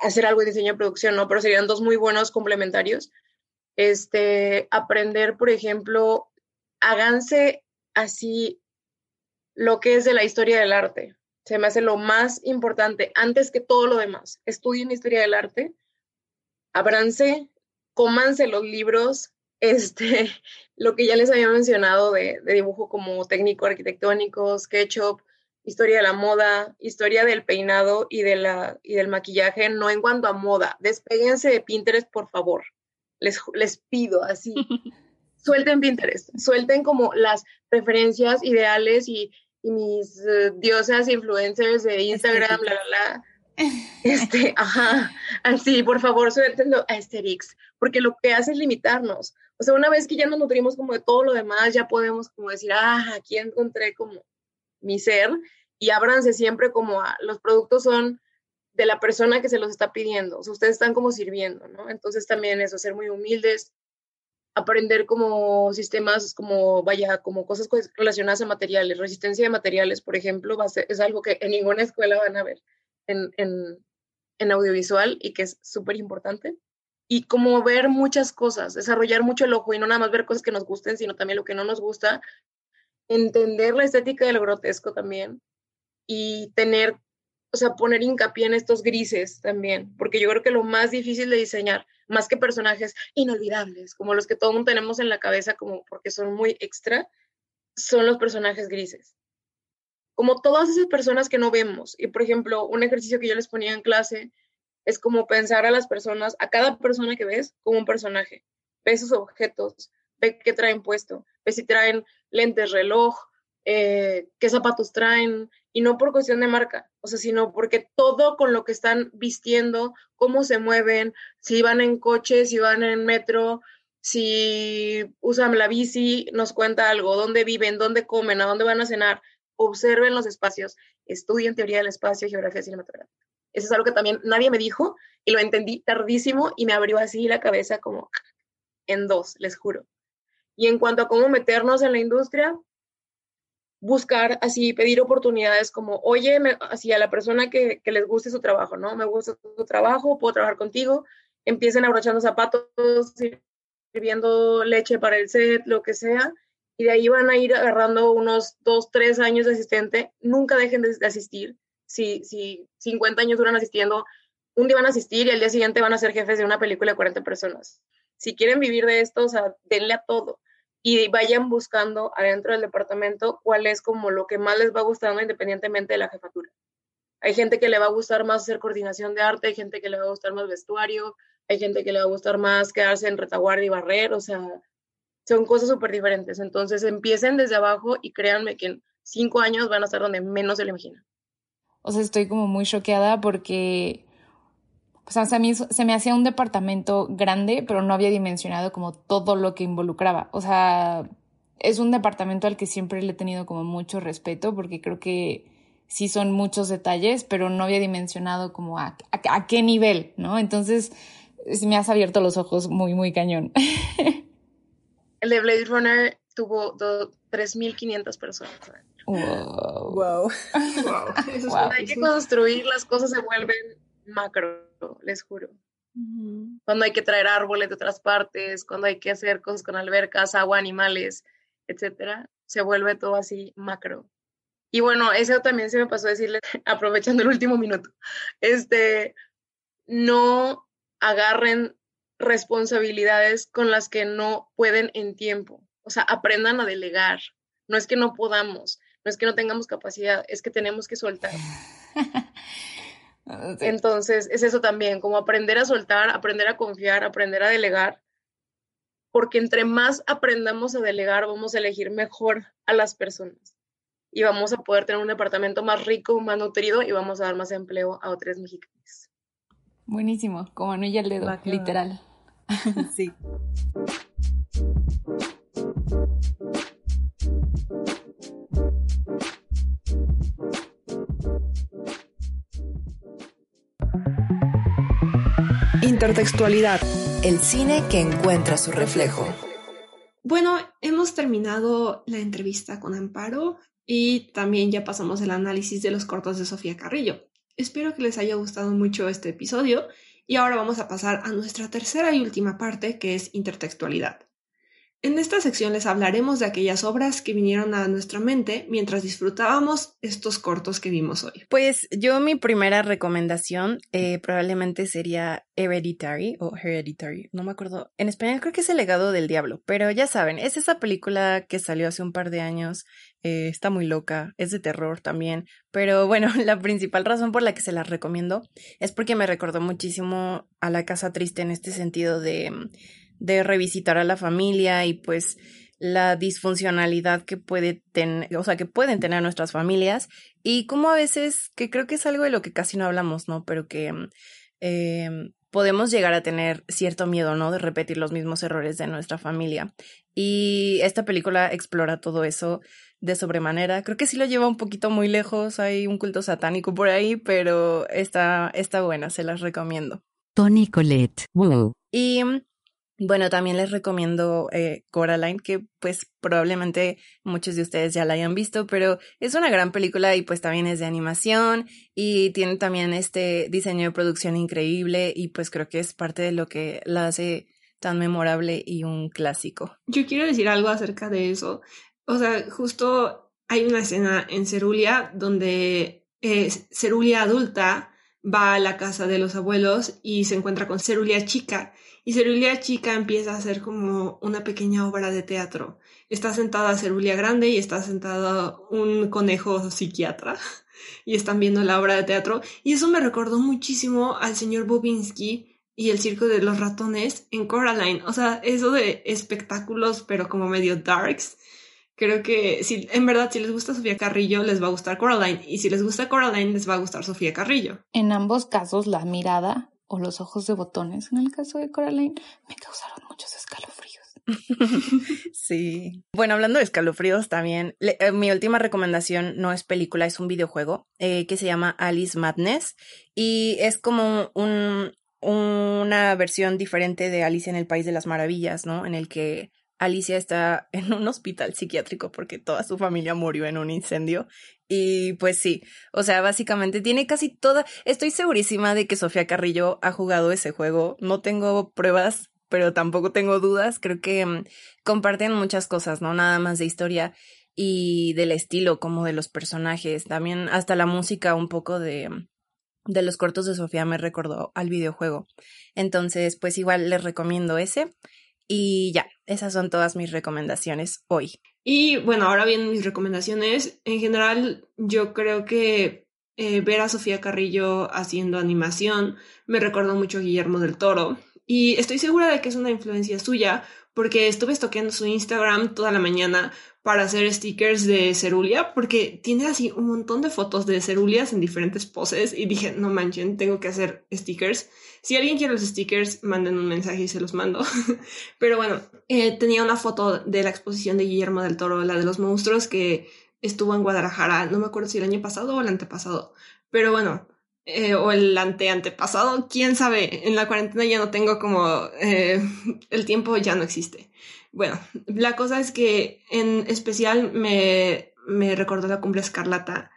hacer algo de diseño de producción, ¿no? Pero serían dos muy buenos complementarios. Este, aprender, por ejemplo, háganse así lo que es de la historia del arte. Se me hace lo más importante, antes que todo lo demás. Estudien historia del arte, abranse, cómanse los libros, este, lo que ya les había mencionado de, dibujo como técnico arquitectónico, SketchUp, historia de la moda, historia del peinado y, de la, y del maquillaje, no en cuanto a moda. Despéguense de Pinterest, por favor. Les, les pido así. suelten Pinterest, suelten como las preferencias ideales y, mis eh, diosas influencers de Instagram, bla, bla, bla este, ajá, así, por favor, suéltenlo a Asterix, porque lo que hace es limitarnos. O sea, una vez que ya nos nutrimos como de todo lo demás, ya podemos como decir, ah, aquí encontré como mi ser y ábranse siempre como a, los productos son de la persona que se los está pidiendo, ustedes están como sirviendo, ¿no? Entonces también eso, ser muy humildes, aprender como sistemas, como, vaya, como cosas relacionadas a materiales, resistencia de materiales, por ejemplo, va a ser, es algo que en ninguna escuela van a ver en, en, audiovisual y que es súper importante. Y como ver muchas cosas, desarrollar mucho el ojo y no nada más ver cosas que nos gusten, sino también lo que no nos gusta, entender la estética del grotesco también y tener o sea, poner hincapié en estos grises también, porque yo creo que lo más difícil de diseñar, más que personajes inolvidables, como los que todo mundo tenemos en la cabeza, como porque son muy extra, son los personajes grises. Como todas esas personas que no vemos. Y por ejemplo, un ejercicio que yo les ponía en clase es como pensar a las personas, a cada persona que ves como un personaje. Ve sus objetos, ve qué traen puesto, ve si traen lentes, reloj, eh, qué zapatos traen, y no por cuestión de marca, o sea, sino porque todo con lo que están vistiendo, cómo se mueven, si van en coche, si van en metro, si usan la bici, nos cuenta algo, dónde viven, dónde comen, a dónde van a cenar, observen los espacios, estudien teoría del espacio, geografía cinematográfica. Eso es algo que también nadie me dijo y lo entendí tardísimo y me abrió así la cabeza como en dos, les juro. Y en cuanto a cómo meternos en la industria, buscar así, pedir oportunidades como, oye, así a la persona que, que, les guste su trabajo, ¿no? Me gusta tu trabajo, puedo trabajar contigo, empiecen abrochando zapatos, sirviendo leche para el set, lo que sea, y de ahí van a ir agarrando unos dos, tres años de asistente, nunca dejen de, asistir, si, si 50 años duran asistiendo, un día van a asistir y al día siguiente van a ser jefes de una película de 40 personas. Si quieren vivir de esto, o sea, denle a todo y vayan buscando adentro del departamento cuál es como lo que más les va gustando independientemente de la jefatura. Hay gente que le va a gustar más hacer coordinación de arte, hay gente que le va a gustar más vestuario, hay gente que le va a gustar más quedarse en retaguardia y barrer, o sea, son cosas súper diferentes. Entonces empiecen desde abajo y créanme que en cinco años van a estar donde menos se le imagina. O sea, estoy como muy choqueada porque o sea, a mí se me hacía un departamento grande, pero no había dimensionado como todo lo que involucraba. O sea, es un departamento al que siempre le he tenido como mucho respeto porque creo que sí son muchos detalles, pero no había dimensionado como a, qué nivel, ¿no? Entonces, me has abierto los ojos muy, muy cañón. El de Blade Runner tuvo 3.500 personas. Wow. Wow. wow. Hay que construir, las cosas se vuelven macro, les juro. Cuando hay que traer árboles de otras partes, cuando hay que hacer cosas con albercas, agua, animales, etcétera, se vuelve todo así macro. Y bueno, eso también se me pasó a decirle, aprovechando el último minuto, este, no agarren responsabilidades con las que no pueden en tiempo. O sea, aprendan a delegar. No es que no podamos, no es que no tengamos capacidad, es que tenemos que soltar. Entonces, es eso también, como aprender a soltar, aprender a confiar, aprender a delegar, porque entre más aprendamos a delegar, vamos a elegir mejor a las personas y vamos a poder tener un departamento más rico, más nutrido y vamos a dar más empleo a otros mexicanos. Buenísimo, como anilla el dedo, literal. sí. Intertextualidad. El cine que encuentra su reflejo. Bueno, hemos terminado la entrevista con Amparo y también ya pasamos el análisis de los cortos de Sofía Carrillo. Espero que les haya gustado mucho este episodio y ahora vamos a pasar a nuestra tercera y última parte que es intertextualidad. En esta sección les hablaremos de aquellas obras que vinieron a nuestra mente mientras disfrutábamos estos cortos que vimos hoy. Pues yo mi primera recomendación eh, probablemente sería Hereditary o Hereditary, no me acuerdo. En español creo que es El legado del diablo, pero ya saben, es esa película que salió hace un par de años, eh, está muy loca, es de terror también, pero bueno, la principal razón por la que se la recomiendo es porque me recordó muchísimo a La Casa Triste en este sentido de de revisitar a la familia y pues la disfuncionalidad que puede tener, o sea, que pueden tener nuestras familias y como a veces, que creo que es algo de lo que casi no hablamos, ¿no? Pero que eh, podemos llegar a tener cierto miedo, ¿no? De repetir los mismos errores de nuestra familia. Y esta película explora todo eso de sobremanera. Creo que sí lo lleva un poquito muy lejos, hay un culto satánico por ahí, pero está, está buena, se las recomiendo. Tony Colette. Wow. Y bueno, también les recomiendo eh, Coraline, que pues probablemente muchos de ustedes ya la hayan visto, pero es una gran película y pues también es de animación y tiene también este diseño de producción increíble y pues creo que es parte de lo que la hace tan memorable y un clásico. Yo quiero decir algo acerca de eso. O sea, justo hay una escena en Cerulia donde eh, Cerulia adulta va a la casa de los abuelos y se encuentra con Cerulia chica. Y Cerulia chica empieza a hacer como una pequeña obra de teatro. Está sentada Cerulia grande y está sentado un conejo psiquiatra y están viendo la obra de teatro. Y eso me recordó muchísimo al señor Bobinsky y el circo de los ratones en Coraline. O sea, eso de espectáculos, pero como medio darks. Creo que si, en verdad, si les gusta Sofía Carrillo, les va a gustar Coraline. Y si les gusta Coraline, les va a gustar Sofía Carrillo. En ambos casos, la mirada o los ojos de botones, en el caso de Coraline, me causaron muchos escalofríos. sí. Bueno, hablando de escalofríos también, eh, mi última recomendación no es película, es un videojuego eh, que se llama Alice Madness y es como un, una versión diferente de Alicia en el País de las Maravillas, ¿no? En el que Alicia está en un hospital psiquiátrico porque toda su familia murió en un incendio. Y pues sí, o sea, básicamente tiene casi toda... Estoy segurísima de que Sofía Carrillo ha jugado ese juego. No tengo pruebas, pero tampoco tengo dudas. Creo que mm, comparten muchas cosas, ¿no? Nada más de historia y del estilo como de los personajes. También hasta la música un poco de mm, de los cortos de Sofía me recordó al videojuego. Entonces, pues igual les recomiendo ese. Y ya, esas son todas mis recomendaciones hoy. Y bueno, ahora vienen mis recomendaciones. En general, yo creo que eh, ver a Sofía Carrillo haciendo animación me recordó mucho a Guillermo del Toro. Y estoy segura de que es una influencia suya, porque estuve estoqueando su Instagram toda la mañana para hacer stickers de cerulia, porque tiene así un montón de fotos de cerulias en diferentes poses y dije, no manchen, tengo que hacer stickers. Si alguien quiere los stickers, manden un mensaje y se los mando. Pero bueno, eh, tenía una foto de la exposición de Guillermo del Toro, la de los monstruos, que estuvo en Guadalajara, no me acuerdo si el año pasado o el antepasado. Pero bueno, eh, o el anteantepasado, quién sabe, en la cuarentena ya no tengo como eh, el tiempo ya no existe. Bueno, la cosa es que en especial me, me recordó la cumbre escarlata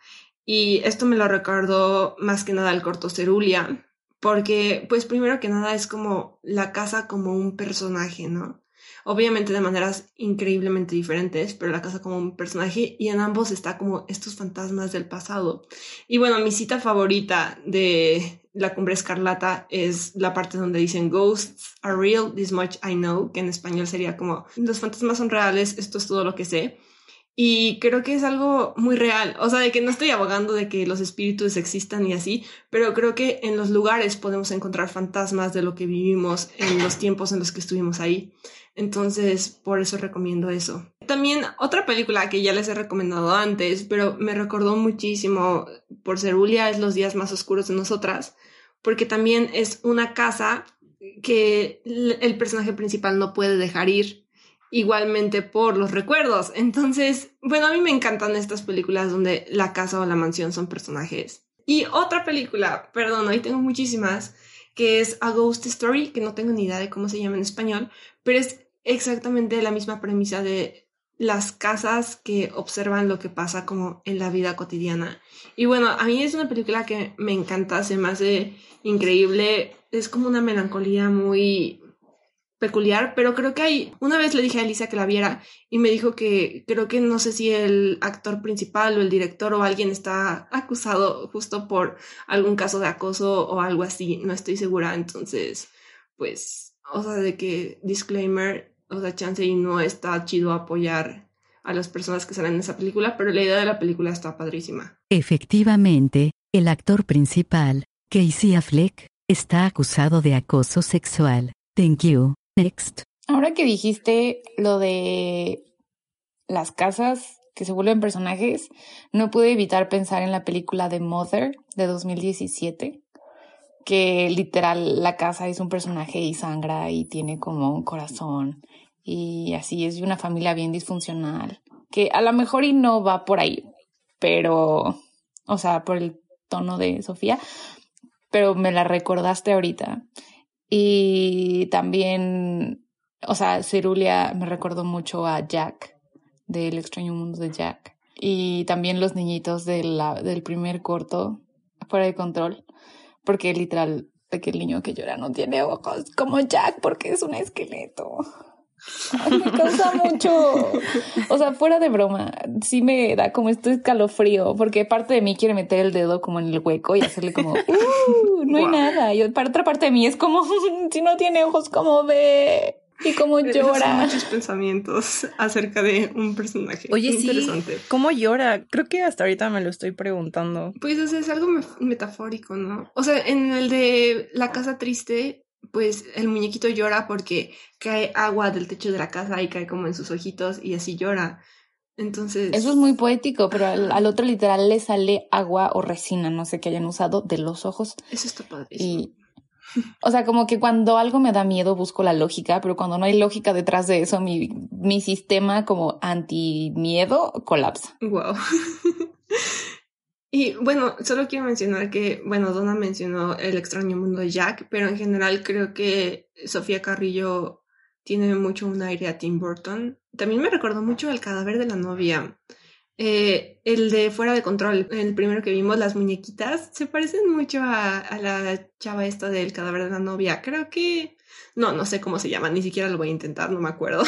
y esto me lo recordó más que nada el corto Cerulia, porque pues primero que nada es como la casa como un personaje, ¿no? Obviamente de maneras increíblemente diferentes, pero la casa como un personaje y en ambos está como estos fantasmas del pasado. Y bueno, mi cita favorita de La Cumbre Escarlata es la parte donde dicen Ghosts are real, this much I know, que en español sería como los fantasmas son reales, esto es todo lo que sé. Y creo que es algo muy real, o sea, de que no estoy abogando de que los espíritus existan y así, pero creo que en los lugares podemos encontrar fantasmas de lo que vivimos en los tiempos en los que estuvimos ahí. Entonces, por eso recomiendo eso. También otra película que ya les he recomendado antes, pero me recordó muchísimo por Cerulia es Los días más oscuros de nosotras, porque también es una casa que el personaje principal no puede dejar ir, igualmente por los recuerdos. Entonces, bueno, a mí me encantan estas películas donde la casa o la mansión son personajes. Y otra película, perdón, ahí tengo muchísimas, que es A Ghost Story, que no tengo ni idea de cómo se llama en español, pero es exactamente la misma premisa de las casas que observan lo que pasa como en la vida cotidiana. Y bueno, a mí es una película que me encanta, se me hace increíble, es como una melancolía muy peculiar, pero creo que hay, una vez le dije a Elisa que la viera y me dijo que creo que no sé si el actor principal o el director o alguien está acusado justo por algún caso de acoso o algo así, no estoy segura, entonces, pues, o sea, de que disclaimer, o sea, chance y no está chido apoyar a las personas que salen en esa película, pero la idea de la película está padrísima. Efectivamente, el actor principal, Casey Affleck, está acusado de acoso sexual. Thank you. Next. Ahora que dijiste lo de las casas que se vuelven personajes, no pude evitar pensar en la película de Mother de 2017 que literal la casa es un personaje y sangra y tiene como un corazón y así es de una familia bien disfuncional, que a lo mejor y no va por ahí, pero, o sea, por el tono de Sofía, pero me la recordaste ahorita. Y también, o sea, Cerulia me recordó mucho a Jack, del extraño mundo de Jack. Y también los niñitos de del primer corto, fuera de control porque literal de que el niño que llora no tiene ojos como Jack porque es un esqueleto. Me causa mucho. O sea, fuera de broma, sí me da como esto escalofrío, porque parte de mí quiere meter el dedo como en el hueco y hacerle como, uh, no hay nada. Y para otra parte de mí es como, si no tiene ojos, ¿cómo ve? Y cómo llora. muchos pensamientos acerca de un personaje. Oye, interesante. ¿Cómo llora? Creo que hasta ahorita me lo estoy preguntando. Pues es algo metafórico, ¿no? O sea, en el de La Casa Triste, pues el muñequito llora porque cae agua del techo de la casa y cae como en sus ojitos y así llora. Entonces. Eso es muy poético, pero al, otro literal le sale agua o resina, no sé qué hayan usado, de los ojos. Eso está padre. Y. O sea, como que cuando algo me da miedo busco la lógica, pero cuando no hay lógica detrás de eso, mi, mi sistema como anti-miedo colapsa. Wow. Y bueno, solo quiero mencionar que, bueno, Donna mencionó el extraño mundo de Jack, pero en general creo que Sofía Carrillo tiene mucho un aire a Tim Burton. También me recordó mucho el cadáver de la novia. Eh, el de Fuera de Control, el primero que vimos, las muñequitas, se parecen mucho a, la chava esta del cadáver de la novia. Creo que... No, no sé cómo se llama, ni siquiera lo voy a intentar, no me acuerdo.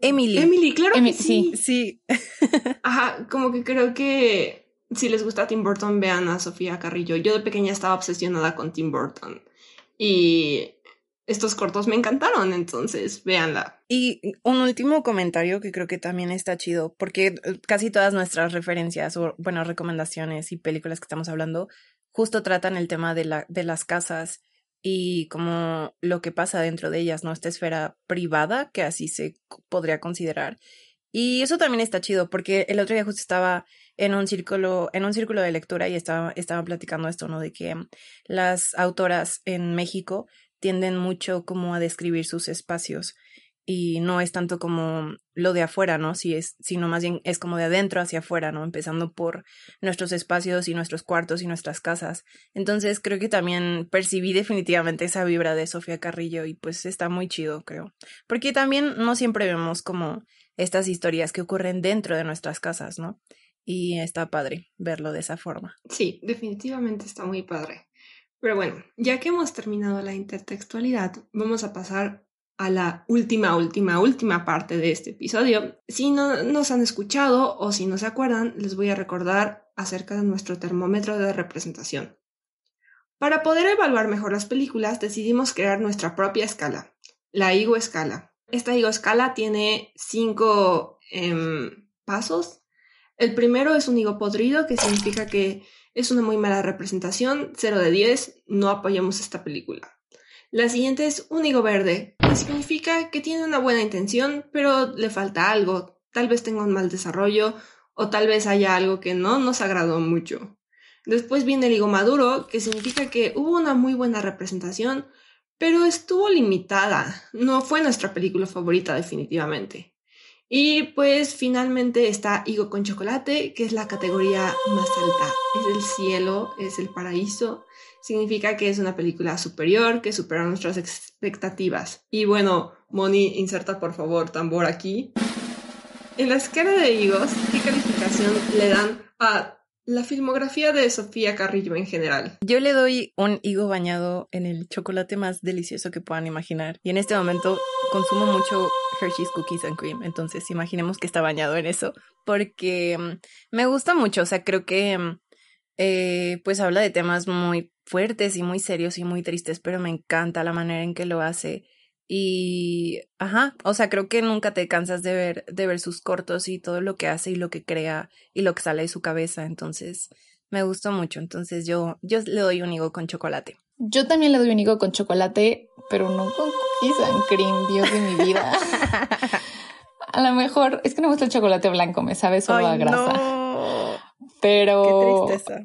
Emily. Emily, claro que sí. Sí. Ajá, como que creo que si les gusta Tim Burton, vean a Sofía Carrillo. Yo de pequeña estaba obsesionada con Tim Burton. Y estos cortos me encantaron, entonces véanla. Y un último comentario que creo que también está chido, porque eh, casi todas nuestras referencias o, bueno, recomendaciones y películas que estamos hablando justo tratan el tema de, la, de las casas y como lo que pasa dentro de ellas, ¿no? Esta esfera privada, que así se podría considerar. Y eso también está chido, porque el otro día justo estaba en un círculo, en un círculo de lectura y estaba, estaba platicando esto, ¿no? De que las autoras en México tienden mucho como a describir sus espacios y no es tanto como lo de afuera, ¿no? Si es, sino más bien es como de adentro hacia afuera, ¿no? Empezando por nuestros espacios y nuestros cuartos y nuestras casas. Entonces creo que también percibí definitivamente esa vibra de Sofía Carrillo y pues está muy chido, creo. Porque también no siempre vemos como estas historias que ocurren dentro de nuestras casas, ¿no? Y está padre verlo de esa forma. Sí, definitivamente está muy padre. Pero bueno, ya que hemos terminado la intertextualidad, vamos a pasar a la última, última, última parte de este episodio. Si no nos han escuchado o si no se acuerdan, les voy a recordar acerca de nuestro termómetro de representación. Para poder evaluar mejor las películas, decidimos crear nuestra propia escala, la IGO escala. Esta IGO escala tiene cinco em, pasos el primero es un higo podrido, que significa que es una muy mala representación, 0 de 10, no apoyamos esta película. La siguiente es un higo verde, que significa que tiene una buena intención, pero le falta algo, tal vez tenga un mal desarrollo o tal vez haya algo que no nos agradó mucho. Después viene el higo maduro, que significa que hubo una muy buena representación, pero estuvo limitada, no fue nuestra película favorita definitivamente. Y pues finalmente está Higo con Chocolate, que es la categoría más alta. Es el cielo, es el paraíso. Significa que es una película superior, que supera nuestras expectativas. Y bueno, Moni, inserta por favor tambor aquí. En la escala de higos, ¿qué calificación le dan a la filmografía de Sofía Carrillo en general. Yo le doy un higo bañado en el chocolate más delicioso que puedan imaginar. Y en este momento consumo mucho Hershey's Cookies and Cream. Entonces imaginemos que está bañado en eso. Porque mm, me gusta mucho. O sea, creo que mm, eh, pues habla de temas muy fuertes y muy serios y muy tristes. Pero me encanta la manera en que lo hace. Y, ajá, o sea, creo que nunca te cansas de ver, de ver sus cortos y todo lo que hace y lo que crea y lo que sale de su cabeza. Entonces, me gustó mucho. Entonces, yo, yo le doy un higo con chocolate. Yo también le doy un higo con chocolate, pero no con cookies and cream, Dios de mi vida. a lo mejor, es que no me gusta el chocolate blanco, me sabe solo a grasa. No. Pero. Qué tristeza.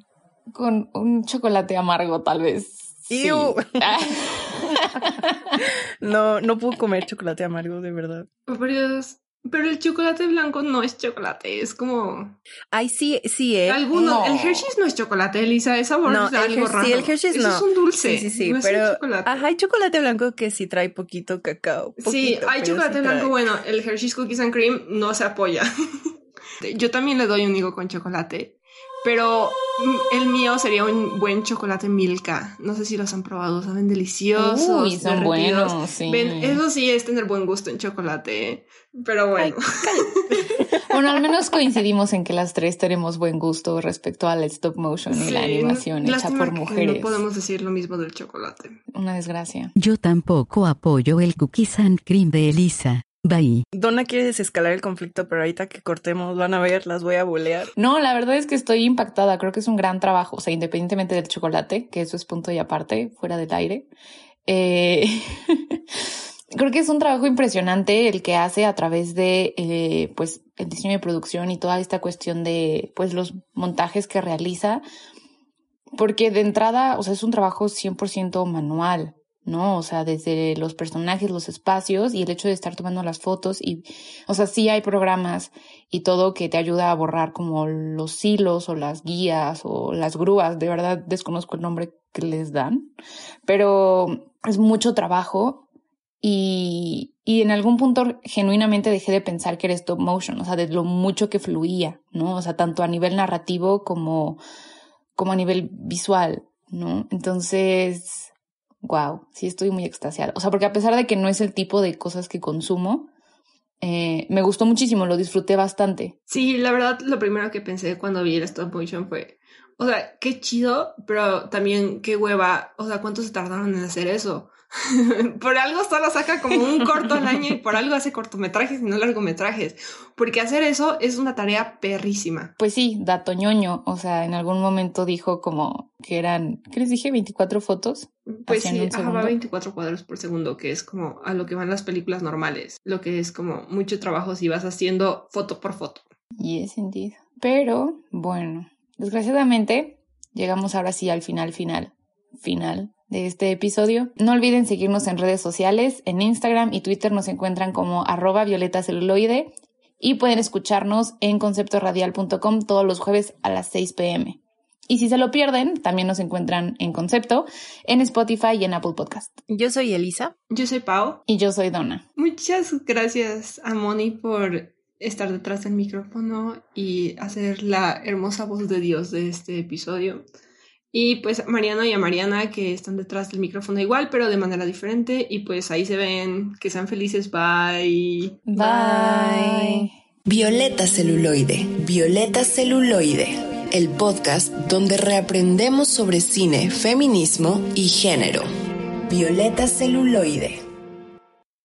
Con un chocolate amargo, tal vez. Sí. no, no puedo comer chocolate amargo, de verdad. Oh, pero, el chocolate blanco no es chocolate, es como. Ay, sí, sí, ¿eh? Alguno. El Hershey's no es chocolate, Elisa, es sabor no, de algo raro. Sí, el Hershey's no. es un dulce. Sí, sí, sí, pero. Ajá, hay chocolate blanco que sí trae poquito cacao. sí, hay chocolate blanco, bueno, el Hershey's Cookies and Cream no se apoya. Yo también le doy un higo con chocolate. Pero el mío sería un buen chocolate Milka. No sé si los han probado, saben deliciosos. Uy, son buenos, sí. eso sí es tener buen gusto en chocolate, pero bueno. bueno, al menos coincidimos en que las tres tenemos buen gusto respecto al stop motion y la animación hecha por mujeres. no podemos decir lo mismo del chocolate. Una desgracia. Yo tampoco apoyo el cookies and cream de Elisa. Bye. Donna quiere desescalar el conflicto, pero ahorita que cortemos van a ver, las voy a bolear. No, la verdad es que estoy impactada. Creo que es un gran trabajo. O sea, independientemente del chocolate, que eso es punto y aparte, fuera del aire. Eh, creo que es un trabajo impresionante el que hace a través de, eh, pues, el diseño de producción y toda esta cuestión de, pues, los montajes que realiza. Porque de entrada, o sea, es un trabajo 100% manual. ¿No? O sea, desde los personajes, los espacios y el hecho de estar tomando las fotos y, o sea, sí hay programas y todo que te ayuda a borrar como los hilos o las guías o las grúas, de verdad desconozco el nombre que les dan, pero es mucho trabajo y, y en algún punto genuinamente dejé de pensar que era stop motion, o sea, de lo mucho que fluía, ¿no? O sea, tanto a nivel narrativo como, como a nivel visual, ¿no? Entonces, wow, sí estoy muy extasiada. O sea, porque a pesar de que no es el tipo de cosas que consumo, eh, me gustó muchísimo, lo disfruté bastante. Sí, la verdad, lo primero que pensé cuando vi el stop motion fue, o sea, qué chido, pero también qué hueva, o sea, ¿cuánto se tardaron en hacer eso? por algo solo saca como un corto al año y por algo hace cortometrajes y no largometrajes. Porque hacer eso es una tarea perrísima. Pues sí, dato ñoño. O sea, en algún momento dijo como que eran, ¿qué les dije? 24 fotos. Pues sí, va 24 cuadros por segundo, que es como a lo que van las películas normales. Lo que es como mucho trabajo si vas haciendo foto por foto. Yes, indeed. Pero bueno, desgraciadamente llegamos ahora sí al final, final, final de este episodio. No olviden seguirnos en redes sociales. En Instagram y Twitter nos encuentran como arroba violeta celuloide y pueden escucharnos en conceptoradial.com todos los jueves a las 6 pm. Y si se lo pierden, también nos encuentran en Concepto, en Spotify y en Apple Podcast. Yo soy Elisa. Yo soy Pau. Y yo soy Donna. Muchas gracias a Moni por estar detrás del micrófono y hacer la hermosa voz de Dios de este episodio. Y pues Mariano y a Mariana que están detrás del micrófono igual, pero de manera diferente. Y pues ahí se ven. Que sean felices. Bye. Bye. Violeta celuloide. Violeta celuloide. El podcast donde reaprendemos sobre cine, feminismo y género. Violeta celuloide.